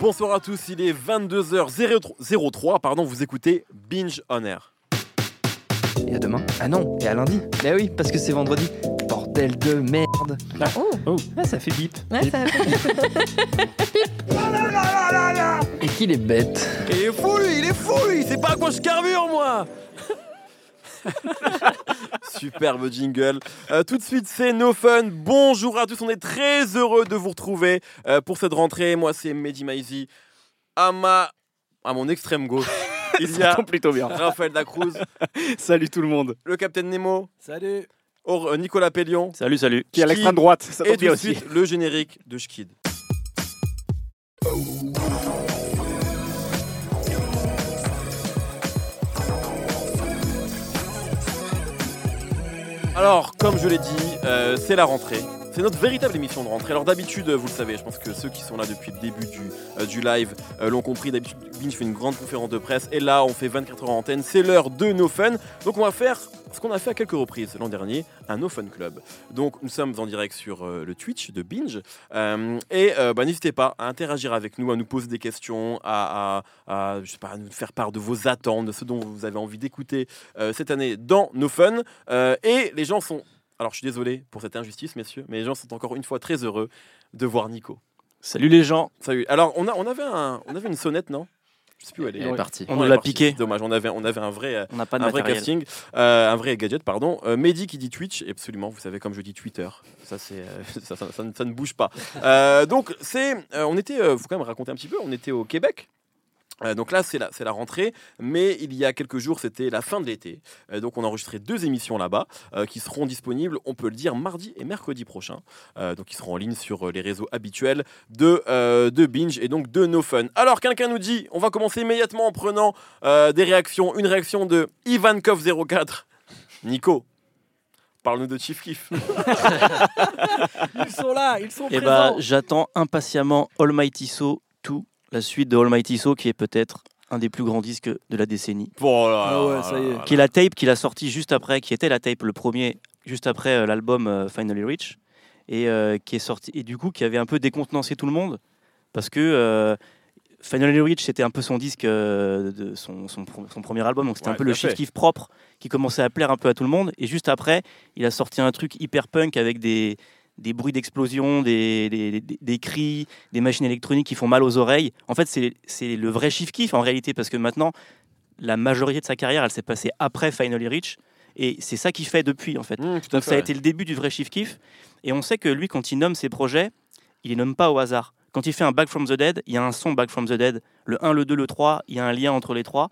Bonsoir à tous, il est 22h03, pardon, vous écoutez Binge on Air. Et à demain. Ah non, et à lundi. Bah oui, parce que c'est vendredi. Bordel de merde. Oh, Ah, ça fait bip. ouais, ça Et qu'il est bête. Il est fou lui, il est fou lui, c'est pas à quoi je carbure moi Superbe jingle. Euh, tout de suite, c'est No Fun. Bonjour à tous, on est très heureux de vous retrouver euh, pour cette rentrée. Moi, c'est Mehdi Maizi. À, ma... à mon extrême gauche, il y Ça a tombe plutôt bien. Raphaël Dacruz, Salut tout le monde. le Capitaine Nemo, Salut Or- euh, Nicolas Pellion Salut, salut. Qui est à l'extrême droite, ça et tout de suite le générique de Schkid. Alors, comme je l'ai dit, euh, c'est la rentrée. C'est notre véritable émission de rentrée. Alors d'habitude, vous le savez, je pense que ceux qui sont là depuis le début du, euh, du live euh, l'ont compris. D'habitude, Binge fait une grande conférence de presse. Et là, on fait 24 heures en antenne. C'est l'heure de No Fun. Donc on va faire ce qu'on a fait à quelques reprises l'an dernier, un No Fun Club. Donc nous sommes en direct sur euh, le Twitch de Binge. Et bah, n'hésitez pas à interagir avec nous, à nous poser des questions, à, à- je sais pas, à nous faire part de vos attentes, de ce dont vous avez envie d'écouter cette année dans No Fun. Et les gens sont... Alors je suis désolé pour cette injustice, messieurs, mais les gens sont encore une fois très heureux de voir Nico. Salut les gens. Salut. Alors on, a, on, avait, un, on avait une sonnette, non? Je sais plus où elle est. Elle est partie. On l'a piqué. Dommage, on avait, on avait un vrai... On pas de un vrai casting, euh, un vrai gadget, pardon. Euh, Mehdi qui dit Twitch, absolument, vous savez comme je dis Twitter, ça c'est, euh, ça, ça- ça ne- ça ne bouge pas. Euh, donc c'est, on était, faut quand même raconter un petit peu, on était au Québec. Euh, donc là, c'est la, c'est la rentrée, mais il y a quelques jours, c'était la fin de l'été. Euh, donc on a enregistré deux émissions là-bas euh, qui seront disponibles, on peut le dire, mardi et mercredi prochain. Euh, donc ils seront en ligne sur les réseaux habituels de, euh, de Binge et donc de No Fun. Alors quelqu'un nous dit, on va commencer immédiatement en prenant euh, des réactions. Une réaction de Ivankov04. Nico, parle-nous de Chief Kiff. Ils sont là, ils sont Et bah, présents j'attends impatiemment Almighty So 2, la suite de Almighty So, qui est peut-être un des plus grands disques de la décennie. Bon, là, Ah ouais, ça y est. Qui est la tape qu'il a sorti juste après, qui était la tape le premier, juste après euh, l'album euh, Finally Rich, et euh, qui est sorti, et du coup qui avait un peu décontenancé tout le monde, parce que euh, Finally Rich c'était un peu son disque, euh, de son, son, pro- son premier album, donc c'était Ouais, un peu le chiffre kiff propre qui commençait à plaire un peu à tout le monde, et juste après il a sorti un truc hyper punk avec des des bruits d'explosion, des, des, des- des cris, des machines électroniques qui font mal aux oreilles. En fait, c'est le vrai chiffre kiff en réalité, parce que maintenant, la majorité de sa carrière, elle s'est passée après Finally Rich. Et c'est ça qu'il fait depuis, en fait. Mmh, Donc ça a été le début du vrai chiffre kiff. Et on sait que lui, quand il nomme ses projets, il les nomme pas au hasard. Quand il fait un Back from the Dead, il y a un son Back from the Dead. Le 1, le 2, le 3, il y a un lien entre les trois.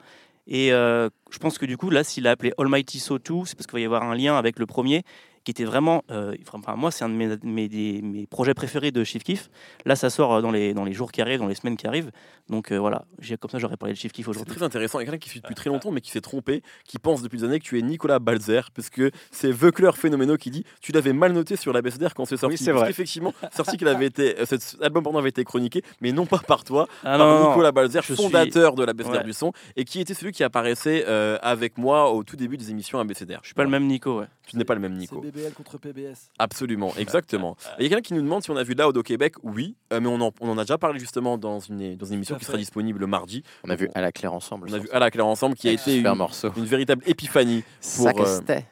Et euh, je pense que du coup, là, s'il a appelé Almighty So 2, c'est parce qu'il va y avoir un lien avec le premier, qui était vraiment. euh, enfin, moi, c'est un de mes, mes, des- mes projets préférés de Chief Kiff. Là, ça sort euh, dans les, dans les jours qui arrivent, dans les semaines qui arrivent. Donc euh, voilà, j'ai- comme ça, j'aurais parlé de Chief Kiff C'est aujourd'hui. très intéressant. Il y a quelqu'un qui suit depuis très longtemps, mais qui s'est trompé, qui pense depuis des années que tu es Nicolas Balzer, parce que c'est Veucler Phénoméno qui dit Tu l'avais mal noté sur la BSDR quand c'est sorti. c'est Parce vrai. qu'effectivement, c'est sorti qu'il avait été, euh, cet album pardon, avait été chroniqué, mais non pas par toi, Ah par non, Nicolas Balzer, je suis- fondateur de la BSDR Ouais. du son, et qui était celui qui apparaissait euh, avec moi au tout début des émissions ABCDR. je suis pas le même Nico. Ouais. Tu n'es pas le même C'est Nico. Contre PBS. Absolument, exactement. Il y a quelqu'un qui nous demande si on a vu Loud au Québec. Oui, euh, mais on en, on en a déjà parlé justement dans une, dans une émission qui sera disponible le mardi. On a vu à la claire ensemble. On a vu à la claire ensemble qui a été super une, morceau. une véritable épiphanie. Ça que euh, c'était.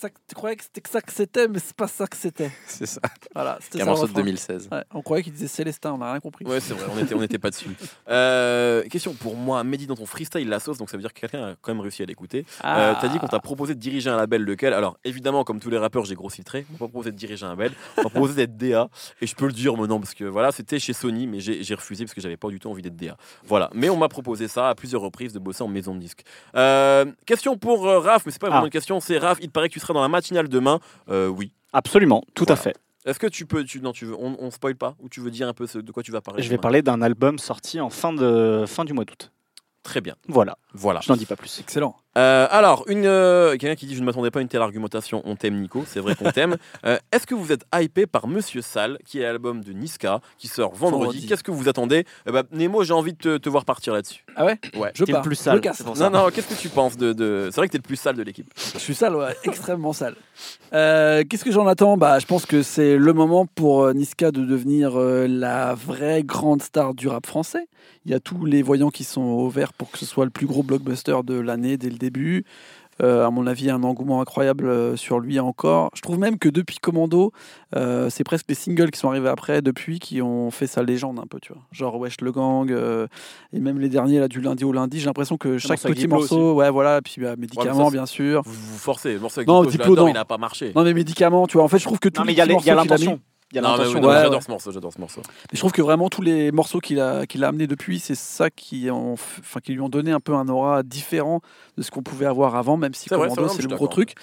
Ça, que- tu croyais que c'était que ça que c'était, mais c'est pas ça que c'était. C'est ça. Voilà, c'était C'est un le morceau de refrain. 2016. Ouais, on croyait qu'il disait Célestin, on n'a rien compris. Ouais, c'est vrai, on était, on n'était pas dessus. Euh, question pour moi, Mehdi, dans ton freestyle la sauce, donc ça veut dire que quelqu'un a quand même réussi à l'écouter. Euh, T'as dit qu'on t'a proposé de diriger un label, lequel Alors évidemment, comme tous les rappeurs, j'ai gros filtré. On m'a proposé de diriger un label, on m'a proposé d'être DA. Et je peux le dire maintenant parce que voilà, c'était chez Sony, mais j'ai j'ai refusé parce que j'avais pas du tout envie d'être DA. Voilà, mais on m'a proposé ça à plusieurs reprises de bosser en maison de disque. Euh, question pour euh, Raph, mais c'est pas vraiment Ah. une question, c'est Raph, il paraît que tu seras dans la matinale demain. Euh, oui. Absolument, tout Voilà. à fait. Est-ce que tu peux, tu, non, tu veux, on, on spoil pas ou tu veux dire un peu ce- de quoi tu vas parler? Je vais demain parler d'un album sorti en fin, de, fin du mois d'août. Très bien. Voilà, Voilà. je n'en dis pas plus. Excellent. Euh, alors, une, euh, quelqu'un qui dit Je ne m'attendais pas à une telle argumentation. On t'aime, Nico. C'est vrai qu'on t'aime. Euh, Est-ce que vous êtes hypé par Monsieur Sal, qui est l'album de Niska, qui sort vendredi, Vendredi. Qu'est-ce que vous attendez? Eh ben, Nemo, j'ai envie de te, te voir partir là-dessus. Ah ouais? Ouais. Je T'es le pars. plus sale, casse. Non, non, qu'est-ce que tu penses de. de- C'est vrai que t'es le plus sale de l'équipe. Je suis sale, ouais, extrêmement sale. Euh, Qu'est-ce que j'en attends? Bah, Je pense que c'est le moment pour Niska de devenir euh, la vraie grande star du rap français. Il y a tous les voyants qui sont au vert pour que ce soit le plus gros blockbuster de l'année dès le début. Euh, à mon avis, un engouement incroyable euh, sur lui encore. Je trouve même que depuis Commando, euh, c'est presque les singles qui sont arrivés après, depuis, qui ont fait sa légende un peu, tu vois. Genre Wesh le Gang, euh, et même les derniers, là, du lundi au lundi. J'ai l'impression que chaque morceau avec petit morceau, ouais, voilà, puis bah, médicaments, bien sûr. Vous vous forcez. Le morceau avec Non, Diplo, non. il n'a pas marché. Non mais médicaments, tu vois. En fait, je trouve que Non, mais il y a l'intention. Il y a l'intention. ouais, j'adore ouais. ce morceau, j'adore ce morceau. Mais je trouve que vraiment tous les morceaux qu'il a, qu'il a amenés depuis, c'est ça qui, ont, f- enfin, qui lui ont donné un peu un aura différent de ce qu'on pouvait avoir avant, même si C'est vrai, Commando c'est vrai, c'est je le gros truc.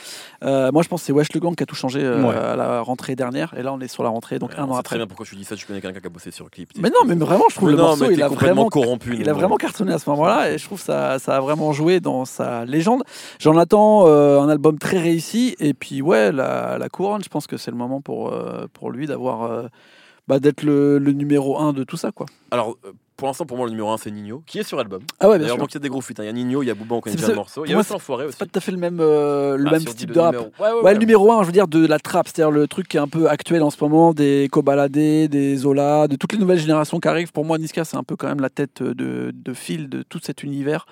Euh, moi je pense que c'est Wesh le Gang qui a tout changé euh, Ouais. à la rentrée dernière, et là on est sur la rentrée, donc Ouais, un on an après. très bien pourquoi tu dis ça, tu connais quelqu'un qui a bossé sur le clip. Mais non, mais vraiment, je trouve Mais le non, morceau, il a complètement vraiment corrompu. Il a vraiment cartonné à ce moment-là et je trouve que ça, ça a vraiment joué dans sa légende. J'en attends euh, un album très réussi et puis ouais, la, la couronne, je pense que c'est le moment pour, euh, pour lui d'avoir euh, bah, d'être le, numéro un de tout ça quoi. Euh, pour l'instant, pour moi, le numéro 1, c'est Nino, qui est sur album. Ah ouais, bien sûr. donc il y a des gros feats. hein. Il y a Nino, il y a Booba, on connaît déjà le morceau. Il y a aussi l'enfoiré aussi. C'est pas tout à fait le même, euh, le Ah, même le de rap. numéro- Ouais, ouais, Ouais, ouais. le numéro 1, je veux dire, de la trap, c'est-à-dire le truc qui est un peu actuel en ce moment, des Kobalade, des Zola, de toutes les nouvelles générations qui arrivent. Pour moi, Niska, c'est un peu quand même la tête de, de fil de tout cet univers,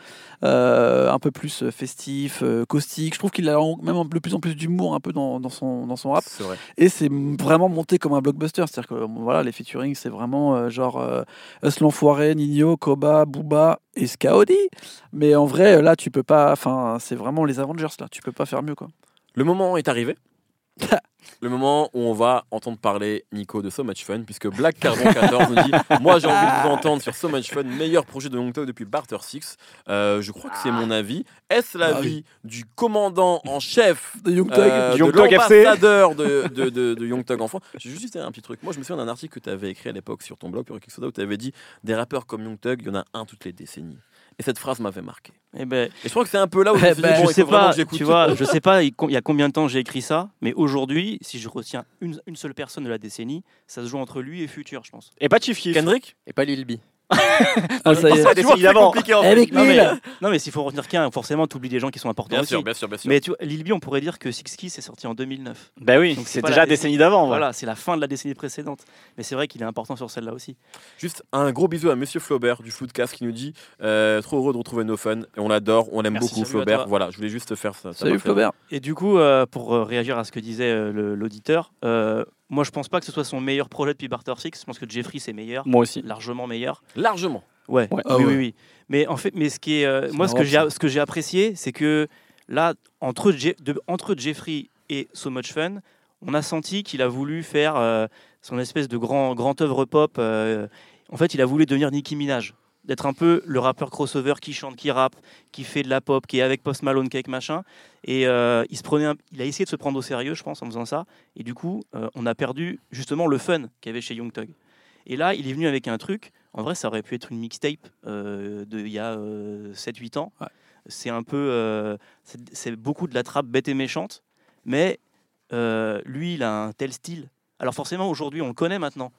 euh, un peu plus festif, euh, caustique. Je trouve qu'il a même de plus en plus d'humour un peu dans, dans son, dans son rap. C'est vrai. Et c'est vraiment monté comme un blockbuster. C'est-à-dire que voilà, les featuring, c'est vraiment euh, genre Us l'Enfoiré, Nino, Koba, Booba et Skaodi. Mais en vrai, là, tu peux pas. Enfin, c'est vraiment les Avengers, là. Tu peux pas faire mieux, quoi. Le moment est arrivé. Le moment où on va entendre parler Nico de So Much Fun, puisque Black Carbon 14 nous dit Moi j'ai envie de vous entendre sur So Much Fun, meilleur projet de Young Thug depuis Barter 6. Euh, je crois que c'est mon avis. Est-ce Ah l'avis du commandant en chef De Young euh, Du de l'ambassadeur de, de, de, de Young Thug enfant? J'ai juste dit un petit truc. Moi, je me souviens d'un article que tu avais écrit à l'époque sur ton blog, Pure Soda, où tu avais dit des rappeurs comme Young Thug, il y en a un toutes les décennies. Et cette phrase m'avait marqué. Eh ben, Et je crois que c'est un peu là où je Eh me suis dit, ben, bon, je il sais pas, que j'écoute. tu vois, je sais pas il il y a combien de temps j'ai écrit ça, mais aujourd'hui, si je retiens une, une seule personne de la décennie, ça se joue entre lui et Future, je pense. Et pas Chief Keef. Kendrick? Et pas Lil B. Ah, ça y est. Ça, des décennies d'avant. compliqué en fait. Avec Non mais, non mais s'il faut retenir qu'un, forcément, tu oublies des gens qui sont importants Bien aussi. sûr, bien sûr, bien sûr. Mais tu vois, Lil B, on pourrait dire que Six Keys est sorti en 2009. Ben oui, Donc, c'est c'est déjà la décennie d'avant. voilà. C'est la fin de la décennie précédente. Mais c'est vrai qu'il est important sur celle-là aussi. Juste un gros bisou à Monsieur Flaubert du Floodcast qui nous dit euh, trop heureux de retrouver No Fun et on l'adore, on l'aime Merci, beaucoup Flaubert. Voilà, je voulais juste faire ça. Salut fait- Flaubert. Et du coup, euh, pour euh, réagir à ce que disait euh, l'auditeur, euh, moi je pense pas que ce soit son meilleur projet depuis Barter Six. Je pense que Jeffrey c'est meilleur, Moi aussi. largement meilleur. Largement. Ouais, Ouais. Ah oui, ouais. oui, oui. Mais en fait, mais ce qui est, euh, moi, ce que j'ai, ce que j'ai apprécié, c'est que là, entre, Je- de- entre Jeffrey et So Much Fun, on a senti qu'il a voulu faire euh, son espèce de grand, grand œuvre pop. euh, en fait, il a voulu devenir Nicki Minaj, d'être un peu le rappeur crossover qui chante, qui rappe, qui fait de la pop, qui est avec Post Malone, qui est avec machin. Et euh, il se prenait, un- il a essayé de se prendre au sérieux, je pense, en faisant ça. Et du coup, euh, on a perdu justement le fun qu'il y avait chez Young Thug. Et là, il est venu avec un truc. En vrai, ça aurait pu être une mixtape euh, de il y a euh, 7-8 ans. Ouais. C'est un peu, euh, c'est beaucoup de la trappe bête et méchante, mais euh, lui, il a un tel style. Alors forcément, aujourd'hui, on le connaît maintenant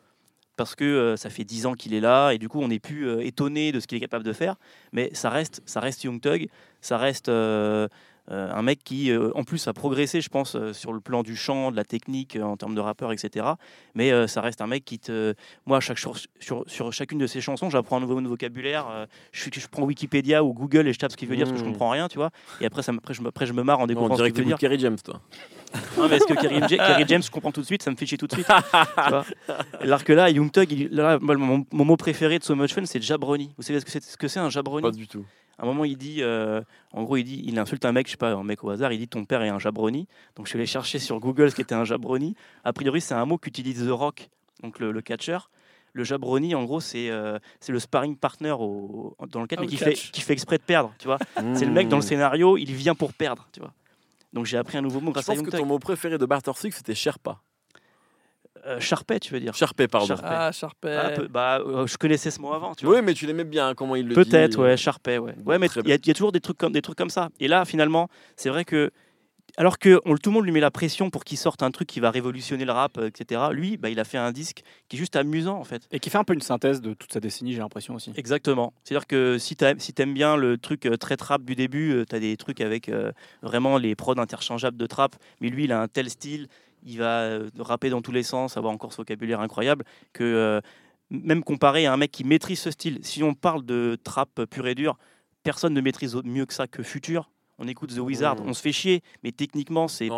parce que euh, ça fait 10 ans qu'il est là et du coup, on n'est plus euh, étonné de ce qu'il est capable de faire. Mais ça reste, ça reste Young Thug, ça reste euh, euh, un mec qui, euh, en plus, a progressé, je pense, euh, sur le plan du chant, de la technique, en termes de rappeur, etc. Mais ça reste un mec qui te. Moi, chaque jour, sur, sur chacune de ses chansons, j'apprends un nouveau vocabulaire. je, prends Wikipédia ou Google et je tape ce qu'il veut dire parce que je Mmh. comprends rien, tu vois. Et après, ça, après, je, me, après, je me marre en On découvrant ce dirait que dire. Kerry James, toi. Non, mais est-ce que Kerry, Ja- Kerry James, je comprends tout de suite, ça me fait chier tout de suite. Alors que là, Young Thug, il- là, moi, mon, mon mot préféré de So Much Fun, c'est jabroni. Vous savez ce que c'est ce que c'est un jabroni Pas du tout. À un moment, il dit, euh, en gros, il dit, il insulte un mec, je sais pas, un mec au hasard, il dit ton père est un jabroni. Donc je suis allé chercher sur Google ce qu'était un jabroni. A priori, c'est un mot qu'utilise The Rock, donc le, le catcheur. Le jabroni, en gros, c'est euh, c'est le sparring partner au, dans le cadre, Ah, mais qui fait, catch. qui fait exprès de perdre, tu vois. C'est le mec dans le Mmh. scénario, il vient pour perdre, tu vois. Donc j'ai appris un nouveau mot Je grâce à pense Young que ton mot préféré de Barter Six, c'était Sherpa. Euh, Sharpay, tu veux dire? Sharpay, pardon. Ah, Sharpay. Ah, peu- bah, euh, je connaissais ce mot avant, tu vois. Oui, mais tu l'aimais bien, comment il le dit. Peut-être, ouais, Sharpay, ouais. Bon, ouais, mais il y, a- il y a toujours des trucs comme des trucs comme ça. Et là, finalement, c'est vrai que alors que on- tout le monde lui met la pression pour qu'il sorte un truc qui va révolutionner le rap, euh, etc. Lui, bah, il a fait un disque qui est juste amusant en fait. Et qui fait un peu une synthèse de toute sa décennie, j'ai l'impression aussi. Exactement. C'est-à-dire que si tu si aimes bien le truc euh, très trap du début, tu as des trucs avec euh, vraiment les prods interchangeables de trap, mais lui, il a un tel style, il va euh, rapper dans tous les sens, avoir encore ce vocabulaire incroyable, que euh, même comparé à un mec qui maîtrise ce style, si on parle de trap pur et dur, personne ne maîtrise mieux que ça que Future. On écoute The Wizard, Mmh. on se fait chier, mais techniquement, c'est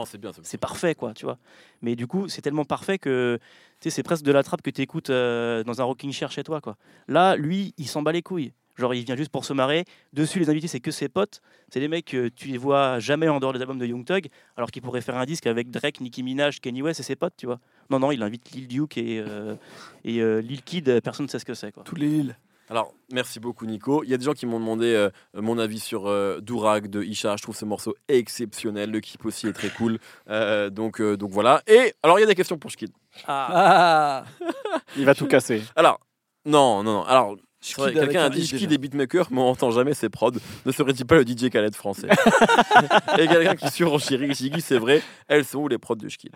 parfait, quoi, tu vois. Mais du coup, c'est tellement parfait que c'est presque de la trappe que tu écoutes dans un rocking chair chez toi, quoi. Là, lui, il s'en bat les couilles. Genre, il vient juste pour se marrer. Dessus, les invités, c'est que ses potes. C'est des mecs que tu les vois jamais en dehors des albums de Young Thug, alors qu'il pourrait faire un disque avec Drake, Nicki Minaj, Kanye West et ses potes, tu vois. Non, non, il invite Lil Duke et, euh, et euh, Lil Kid, personne ne sait ce que c'est, quoi. Tous les Lille. Alors, merci beaucoup, Nico. Il y a des gens qui m'ont demandé euh, mon avis sur euh, Dourag de Isha. Je trouve ce morceau exceptionnel. Le clip aussi est très cool. Euh, donc, euh, donc voilà. Et alors, il y a des questions pour Shkid. Ah, Il va tout casser. Alors, non, non, non. Alors, quelqu'un a dit i, Shkid déjà. est beatmaker, mais on n'entend jamais ses prods. Ne serait-il pas le DJ Khaled français Et quelqu'un qui surenchérit Shiggy, c'est vrai. Elles sont où les prods de Shkid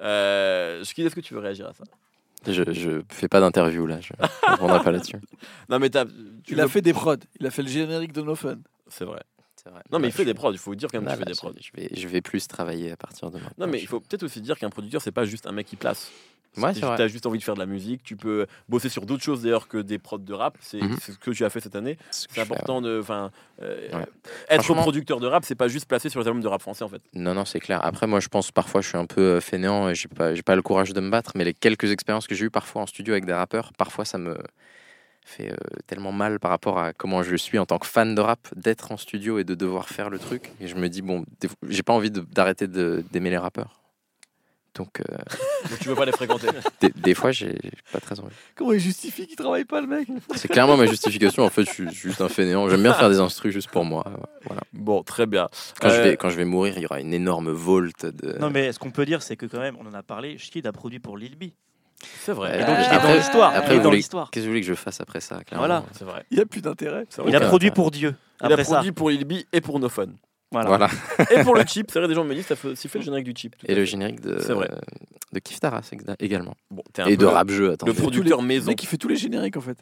euh, Shkid, est-ce que tu veux réagir à ça? Je, je fais pas d'interview là, je ne répondrai pas là-dessus. Non, mais tu il a fait des prods. Il a fait le générique de No Fun. C'est vrai. C'est vrai. Non, mais il fait je- des prods. Il faut dire quand même qu'il fait bah, des prods. je, je vais, je vais plus travailler à partir de maintenant. Non, mais Je- il faut peut-être aussi dire qu'un producteur, c'est pas juste un mec qui place. Ouais, Si tu as juste envie de faire de la musique, tu peux bosser sur d'autres choses d'ailleurs que des prods de rap. C'est Mhm. ce que tu as fait cette année. Ce C'est fais, important de. Enfin, euh, Ouais. être producteur de rap, c'est pas juste placer sur les albums de rap français en fait. Non, non, c'est clair. Après, moi, je pense parfois, je suis un peu euh, fainéant et j'ai pas, pas le courage de me battre. Mais les quelques expériences que j'ai eues parfois en studio avec des rappeurs, parfois, ça me fait euh, tellement mal par rapport à comment je suis en tant que fan de rap, d'être en studio et de devoir faire le truc. Et je me dis, bon, j'ai pas envie d'arrêter d'aimer les rappeurs. Donc, euh, Donc tu veux pas les fréquenter. des, des fois, j'ai pas très envie. Comment il justifie qu'il travaille pas, le mec C'est clairement ma justification. En fait, je suis juste un fainéant. J'aime bien faire des instrus juste pour moi. Voilà. bon, très bien. Quand, je Euh, vais, quand je vais mourir, il y aura une énorme volte de. Non, mais ce qu'on peut dire, c'est que quand même, on en a parlé, Shkid a produit pour Lil B. C'est vrai. Et donc, Euh, il dans après- l'histoire. après, dans l'histoire. Qu'est-ce que vous voulez que je fasse après ça clairement Voilà. C'est vrai. Il n'y a plus d'intérêt. Il a produit pour Dieu. Il a Après ça. produit pour Lil B et pour No Fun. Voilà. Voilà. Et pour le chip, c'est vrai, des gens me disent ça fait le générique du chip. Et le générique de, C'est vrai. de Kif Taras également. Bon, t'es un Et peu de rap jeu, attends. le producteur Le maison. mec qui fait tous les génériques, en fait.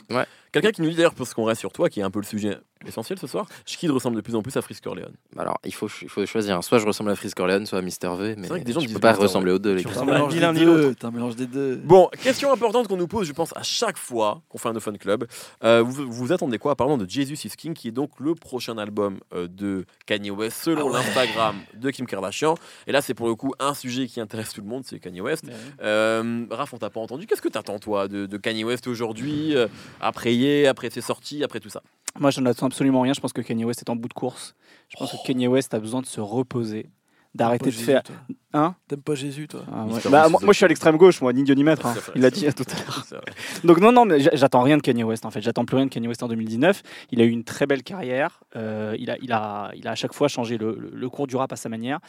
Quelqu'un qui nous dit d'ailleurs, parce qu'on reste sur toi, qui est un peu le sujet essentiel ce soir, Shkid ressemble de plus en plus à Frisk Orleans. Alors, il faut, il faut choisir. Soit je ressemble à Frisk Corleone, soit à Mister V. Mais vrai que des gens je peux pas ressembler aux deux, les un ressembles à mélange des ni deux. T'as un mélange des deux. Bon, question importante qu'on nous pose, je pense, à chaque fois qu'on fait un No Fun Club. Euh, vous, vous attendez quoi Parlons de Jesus is King, qui est donc le prochain album euh, de Kanye West, selon Ah ouais. l'Instagram de Kim Kardashian. Et là, c'est pour le coup un sujet qui intéresse tout le monde, c'est Kanye West. Euh, Raph, on t'a pas entendu. Qu'est-ce que t'attends, toi, de, de Kanye West aujourd'hui, euh, après Ye, après ses sorties, après tout ça? Moi, je n'attends absolument rien. Je pense que Kanye West est en bout de course. Je pense que Kanye West a besoin de se reposer, d'arrêter de Jésus, faire. toi. Hein T'aimes pas Jésus, toi Ah, ouais. Bah, moi, je suis à l'extrême gauche, moi, ni Dieu ni maître. hein. Il l'a dit vrai. tout à l'heure. Donc non, non, mais j'a- j'attends rien de Kanye West en fait. J'attends plus rien de Kanye West en 2019. Il a eu une très belle carrière. Euh, il, a, il, a, il a à chaque fois changé le, le- le cours du rap à sa manière.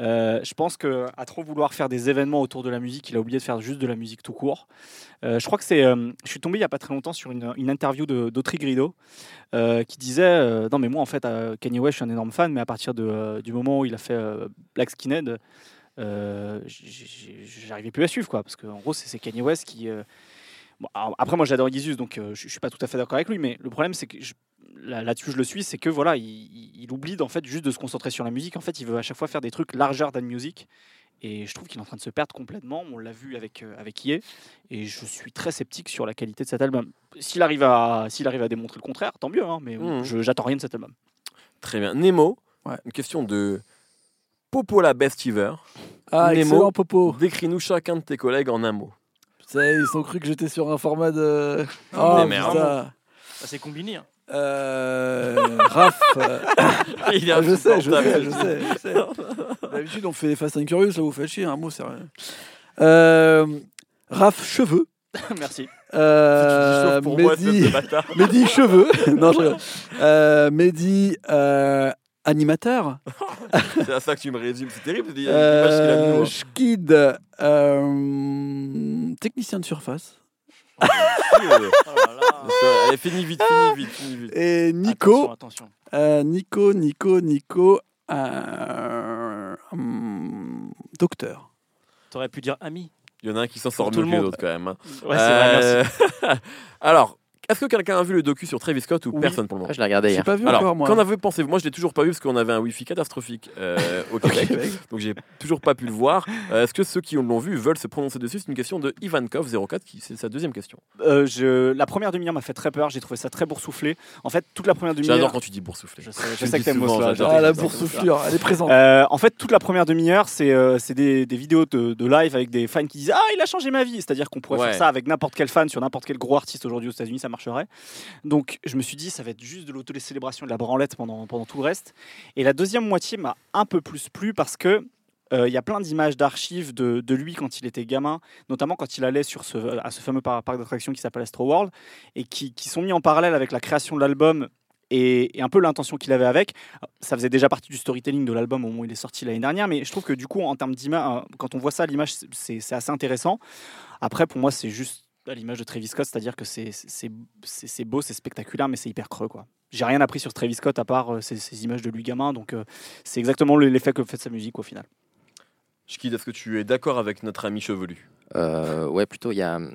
Euh, je pense que à trop vouloir faire des événements autour de la musique, il a oublié de faire juste de la musique tout court. Euh, je crois que c'est. euh, je suis tombé il y a pas très longtemps sur une, une interview d'Autry Grido euh, qui disait euh, non mais moi en fait euh, Kanye West je suis un énorme fan mais à partir de, euh, du moment où il a fait euh, Black Skinhead j'arrivais plus à suivre quoi parce qu'en gros c'est c'est Kanye West qui euh, bon, alors, après moi j'adore Yeezus donc euh, je, je suis pas tout à fait d'accord avec lui mais le problème c'est que je- là- là-dessus je le suis c'est que voilà il, il- il oublie en fait juste de se concentrer sur la musique. En fait il veut à chaque fois faire des trucs largeur than music. Et je trouve qu'il est en train de se perdre complètement. On l'a vu avec euh, avec Ye. Et je suis très sceptique sur la qualité de cet album. S'il arrive à s'il arrive à démontrer le contraire tant mieux hein, mais je j'attends rien de cet album. Très bien. Nemo, Ouais. une question de Popola Bestiver. Ah, Nemo. excellent, Popo. Décris-nous chacun de tes collègues en un mot. Ça, ils ont cru que j'étais sur un format de. Des Oh, putain. Ça, c'est combiné. hein. Euh, Raph. euh, Il est ah, je sais, je sais, je sais, je sais. D'habitude, on fait les Fast and Curious, là, vous faites chier, un mot, c'est rien. Euh, Raph, cheveux. merci Euh, Mehdi, de bâtard. Mehdi, cheveux. non, je. Euh, Mehdi, euh, animateur. C'est à ça que tu me résumes. C'est terrible. il y a Euh, moi. Schkid, euh, technicien de surface. Allez, finis vite, finis vite, finis vite. Et Nico, Attention, attention. euh, Nico, Nico, Nico, euh, hum, docteur. T'aurais pu dire ami. Il y en a un qui s'en sort mieux le que les monde. autres quand même. hein. Ouais, c'est vrai, merci. Alors, est-ce que quelqu'un a vu le docu sur Travis Scott ou Oui. personne pour le moment Ah, je l'ai regardé hier. pas vu Alors, encore moi. qu'en avez pensé? Moi, je l'ai toujours pas vu parce qu'on avait un wifi catastrophique euh, au Québec. Donc j'ai toujours pas pu le voir. Euh, Est-ce que ceux qui l'ont vu veulent se prononcer dessus? C'est une question de Ivankov 04 qui c'est sa deuxième question. Euh, je- La première demi-heure m'a fait très peur, j'ai trouvé ça très boursouflé. En fait, toute la première J'adore demi-heure. quand tu dis boursouflé. Je sais, Je je le sais dis que t'aimes j'adore. j'adore. Ah, la j'adore boursouflure, elle est présente. Euh, en fait, toute la première demi-heure, c'est euh, c'est des, des vidéos de, de live avec des fans qui disent Ah, il a changé ma vie C'est-à-dire qu'on pourrait Ouais. faire ça avec n'importe quel fan sur n'importe quel gros artiste aujourd'hui aux États-Unis, ça marcherait. Donc, je me suis dit, ça va être juste de l'auto-célébration de la branlette pendant, pendant tout le reste. Et la deuxième moitié m'a un peu plus plu parce que. euh, Il y a plein d'images d'archives de, de lui quand il était gamin, notamment quand il allait sur ce, à ce fameux par- parc d'attractions qui s'appelle Astro World, et qui, qui sont mis en parallèle avec la création de l'album et, et un peu l'intention qu'il avait avec. Ça faisait déjà partie du storytelling de l'album au moment où il est sorti l'année dernière, mais je trouve que du coup, en termes d'image, quand on voit ça l'image, c'est assez intéressant. Après, pour moi, c'est juste l'image de Travis Scott, c'est-à-dire que c'est- beau, c'est spectaculaire, mais c'est hyper creux. quoi. J'ai rien appris sur Travis Scott à part euh, ces, images de lui gamin, donc euh, c'est exactement le- l'effet que fait sa musique au final. Schkid, est-ce que tu es d'accord avec notre ami chevelu? Euh, ouais, plutôt, il y a hum,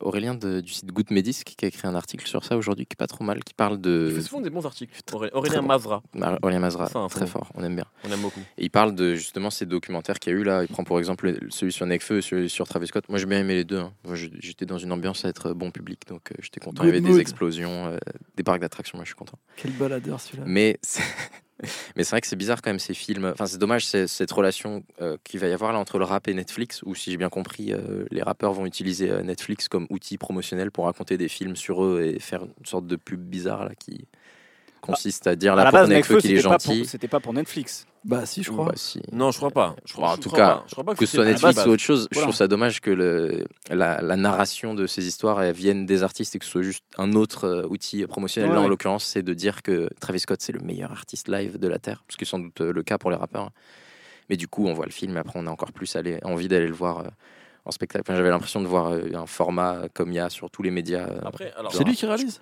Aurélien de- du site Good Medisc qui a écrit un article sur ça aujourd'hui qui est pas trop mal, qui parle Il de. fait souvent des bons articles. Auré- Aurélien bon. Mazra, Aurélien Mazra, Ça, très fort, on aime bien. on aime beaucoup. Et il parle de justement ces documentaires qu'il y a eu là. Il prend pour exemple le- celui sur Necfeu et celui sur Travis Scott. Moi j'ai bien aimé les deux. hein. J'étais dans une ambiance à être bon public, donc euh, j'étais content. Il y avait mood. des explosions, euh, des parcs d'attractions, moi je suis content. Quel baladeur celui-là. Mais c'est mais c'est vrai que c'est bizarre quand même ces films. Enfin, c'est dommage cette relation euh, qu'il va y avoir là entre le rap et Netflix, où si j'ai bien compris, euh, les rappeurs vont utiliser euh, Netflix comme outil promotionnel pour raconter des films sur eux et faire une sorte de pub bizarre là qui consiste à dire à là la pour base, Nekfeu qu'il est gentil. c'était pas pour Netflix. Bah si, je crois. Bah, si. Non, je crois pas. Je crois, en je tout crois cas, pas. je crois pas que ce soit Netflix ou autre chose, je trouve ça dommage que le, la, la narration de ces histoires elle vienne des artistes et que ce soit juste un autre euh, outil promotionnel. Ouais, Là, en l'occurrence, c'est de dire que Travis Scott, c'est le meilleur artiste live de la Terre, ce qui est sans doute euh, le cas pour les rappeurs. Mais du coup, on voit le film et après, on a encore plus allé- envie d'aller le voir euh, en spectacle. Enfin, J'avais l'impression de voir un format comme il y a sur tous les médias. Après, alors, C'est lui qui réalise?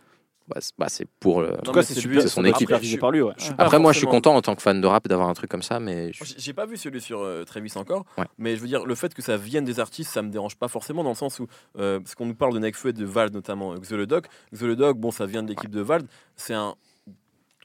Bah, c'est bah, c'est pour le. Non, En tout cas, c'est son équipe. supervisé par lui. ouais. suis pas Après, moi, je suis content en tant que fan de rap d'avoir un truc comme ça, mais je- J'ai- pas vu celui sur euh, Travis encore, Ouais. mais je veux dire, le fait que ça vienne des artistes, ça me dérange pas forcément dans le sens où, euh, parce qu'on nous parle de Nekfeu et de Vald notamment, euh, Xolodog. Xolodog, bon, ça vient de l'équipe de Vald, c'est un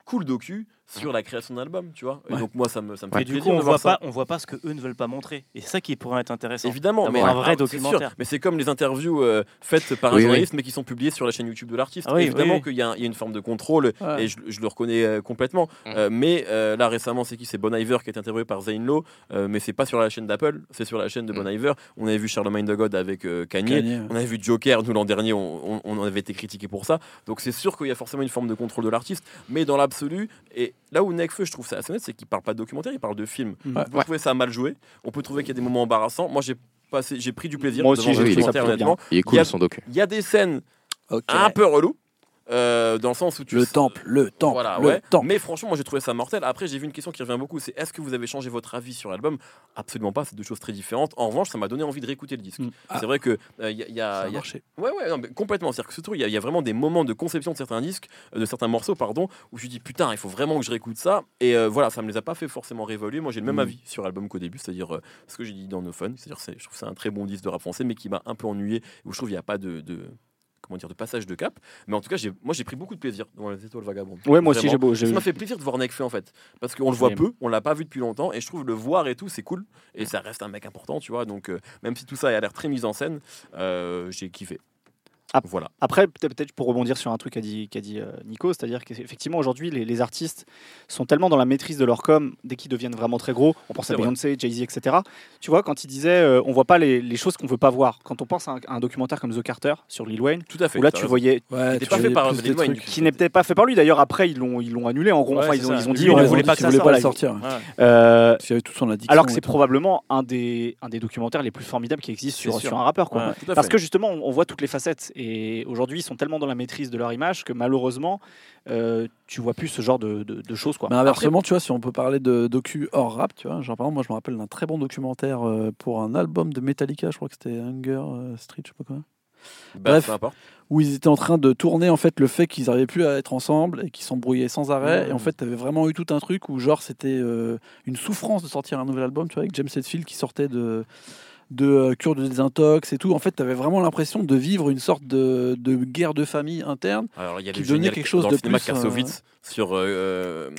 cool docu sur la création d'un album, tu vois. Et Ouais. donc moi, ça me, ça me fait du coup, on voit ça. pas, on voit pas ce que eux ne veulent pas montrer. Et c'est ça qui pourrait être intéressant. Évidemment, mais un vrai c'est sûr. documentaire. Mais c'est comme les interviews euh, faites par un Oui, oui. journaliste, mais qui sont publiées sur la chaîne YouTube de l'artiste. Ah oui, Évidemment oui, oui. qu'il y, a y une forme de contrôle, Ouais. et je, je le reconnais euh, complètement. Mm. Euh, mais euh, là récemment, c'est qui? C'est Bon Iver qui est interviewé par Zane Lowe, euh, mais c'est pas sur la chaîne d'Apple, c'est sur la chaîne de Mm. Bon Iver. On avait vu Charlemagne de God avec euh, Kanye. Kanye, ouais. On avait vu Joker, nous l'an dernier, on, on- on avait été critiqué pour ça. Donc c'est sûr qu'il y a forcément une forme de contrôle de l'artiste, mais dans l'absolu, et là où Nekfeu, je trouve ça assez honnête, c'est qu'il parle pas de documentaire, il parle de film. Ouais. On peut trouver ça mal joué, on peut trouver qu'il y a des moments embarrassants. Moi, j'ai passé, j'ai pris du plaisir Moi aussi, j'ai honnêtement. il est Il y cool a- son docu. Il y a des scènes un peu reloues, euh, dans le sens où tu Le temple, le temple, voilà, le ouais. temple. Mais franchement, moi j'ai trouvé ça mortel. Après, j'ai vu une question qui revient beaucoup c'est est-ce que vous avez changé votre avis sur l'album? Absolument pas, c'est deux choses très différentes. En revanche, ça m'a donné envie de réécouter le disque. Mm. C'est vrai que euh, il y a- il y Ça a, a il y a- marché. Ouais, ouais, non, mais complètement. C'est-à-dire que il y, a- il y a vraiment des moments de conception de certains disques, euh, de certains morceaux, pardon, où je dis putain, il faut vraiment que je réécoute ça. Et voilà, ça me les a pas fait forcément révoluer. Moi, j'ai le même Mm. avis sur l'album qu'au début, c'est-à-dire ce que j'ai dit dans No Fun. C'est-à-dire, c'est- je trouve que c'est un très bon disque de rap français, mais qui m'a un peu ennuyé, où je trouve qu'il n'y a pas de. de comment dire de passage de cap. Mais en tout cas j'ai moi j'ai pris beaucoup de plaisir dans les étoiles vagabondes. Ouais, moi aussi, Vraiment. j'ai ça m'a fait plaisir de voir Nekfeu en fait. Parce qu'on le voit peu on l'a pas vu depuis longtemps et je trouve le voir et tout c'est cool. Et ça reste un mec important tu vois. Donc euh, même si tout ça a l'air très mis en scène euh, j'ai kiffé Ah. voilà Après, peut-être pour rebondir sur un truc qu'a dit, qu'a dit euh, Nico, c'est-à-dire qu'effectivement, aujourd'hui, les, les artistes sont tellement dans la maîtrise de leur com, dès qu'ils deviennent vraiment très gros, on pense à. Beyoncé, Jay-Z, etc. Tu vois, quand il disait, euh, on voit pas les, les choses qu'on veut pas voir. Quand on pense à un, à un documentaire comme The Carter sur Lil Wayne, tout à fait où là, tu raison. voyais, Ouais, était tu pas fait par Lil Wayne, qui pas fait par lui. D'ailleurs, après, ils l'ont, ils l'ont annulé. En gros, Ouais, enfin, c'est ils ont, ils ont dit, Lui, on ne a voulait pas qu'il que ça pas sortir. Euh, alors que c'est probablement un des, un des documentaires les plus formidables qui existent sur, un rappeur. Parce que justement, on voit toutes les facettes. Et aujourd'hui, ils sont tellement dans la maîtrise de leur image que malheureusement, euh, tu vois plus ce genre de, de- de choses. Quoi. Mais inversement, tu vois, si on peut parler de docu hors rap, tu vois, genre par exemple, moi je me rappelle d'un très bon documentaire euh, pour un album de Metallica, je crois que c'était Hunger euh, Street, je sais pas quoi, Bah, Bref. peu importe. où ils étaient en train de tourner en fait le fait qu'ils n'arrivaient plus à être ensemble et qu'ils s'embrouillaient sans arrêt. Mmh. Et en fait, tu avais vraiment eu tout un truc où genre c'était euh, une souffrance de sortir un nouvel album, tu vois, avec James Hetfield qui sortait de de euh, cure de désintox et tout. En fait, tu avais vraiment l'impression de vivre une sorte de, de guerre de famille interne. Alors, il y avait qui donnait quelque chose dans de le cinéma plus, Karsovitz sur euh, euh,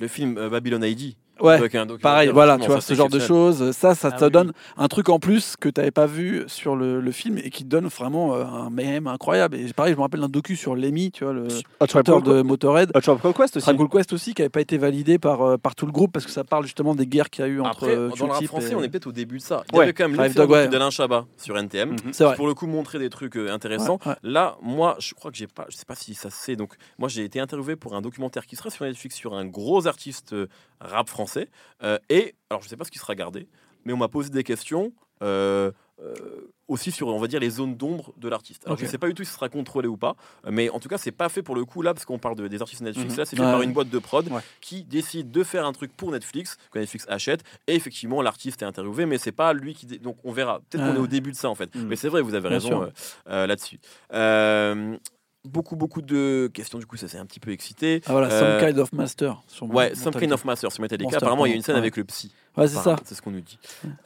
le film euh, Babylon ID. Ouais. avec un documentaire, Pareil, voilà, tu vois, ce c'est genre de choses, ça, ça Ah te oui. donne un truc en plus que tu n'avais pas vu sur le, le film et qui te donne vraiment euh, un même incroyable. Et pareil, je me rappelle d'un docu sur Lemmy, tu vois, le auteur Call- de Motorhead. Hot Tribe Call Quest aussi. Quest aussi, qui n'avait pas été validé par, euh, par tout le groupe parce que ça parle justement des guerres qu'il y a eu entre Après, euh, dans le rap français, et- on est peut-être au début de ça. Il y Ouais. avait quand même l'excellent Dog, ouais. d'Alain Chabat sur NTM. C'est vrai. qui, pour le coup montrer des trucs intéressants. Ouais, ouais. Là, moi, je crois que j'ai pas, je sais pas si ça se sait. Donc, moi, j'ai été interviewé pour un documentaire qui sera sur Netflix sur un gros artiste rap français. Euh, et alors, je sais pas ce qui sera gardé, mais on m'a posé des questions. euh, euh, aussi sur on va dire les zones d'ombre de l'artiste. Alors je sais pas du tout si ce sera contrôlé ou pas, mais en tout cas c'est pas fait pour le coup là parce qu'on parle de- des artistes Netflix. Mhm. Là c'est fait Ouais. par une boîte de prod Ouais. qui décide de faire un truc pour Netflix que Netflix achète et effectivement l'artiste est interviewé mais c'est pas lui qui donc on verra. Peut-être qu'on est au début de ça en fait. Mhm. Mais c'est vrai vous avez Bien raison là-dessus. Beaucoup beaucoup de questions du coup ça s'est un petit peu excité. Ah voilà, Euh, Some Kind of Master. Sur Ouais, Some. Kind of Master sur Metallica. Monster, Apparemment, il y a une scène ouais. avec le psy. Ouais, c'est ça. C'est ce qu'on nous dit.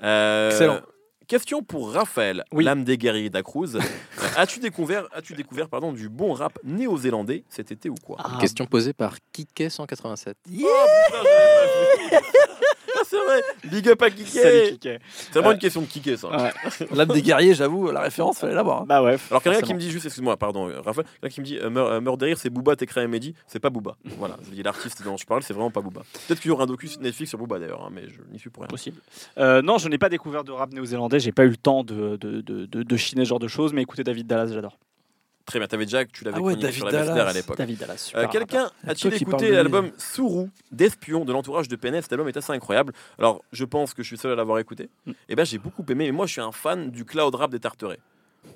Euh, Excellent. Question pour Raphaël, Oui. l'âme des guerriers d'Acruz. As-tu découvert, as-tu découvert pardon, du bon rap néo-zélandais cet été ou quoi? Ah, Question posée par Kike 187. Oh, C'est vrai, big up à Salut, Kiké. C'est vraiment Euh, une question de Kiké ça. Ouais. L'âme des guerriers, j'avoue, la référence, fallait l'avoir. hein. Bah ouais. Alors quelqu'un qui me dit juste, excuse-moi, pardon, euh, Raphaël, quelqu'un qui me dit euh, Meur- euh, Meurt de rire, c'est Booba, Tekra et Mehdi, c'est pas Booba. Voilà, je dis l'artiste dont je parle, c'est vraiment pas Booba. Peut-être qu'il y aura un docu Netflix sur Booba d'ailleurs, hein, mais je n'y suis pour rien. Possible. Euh, non, je n'ai pas découvert de rap néo-zélandais. J'ai pas eu le temps de, de, de, de- de chiner ce genre de choses. Mais écoutez, David Dallas, j'adore. Très bien, t'avais déjà, tu l'avais Ah ouais, sur la Best-Lair à Dallas. l'époque. David Dallas. Euh, Quelqu'un a-t-il écouté l'album Sourou d'Espion de l'entourage de PNF Cet album est assez incroyable. Alors, je pense que je suis seul à l'avoir écouté. Mm. Et ben, j'ai beaucoup aimé. Mais moi, je suis un fan du cloud rap des Tarterets.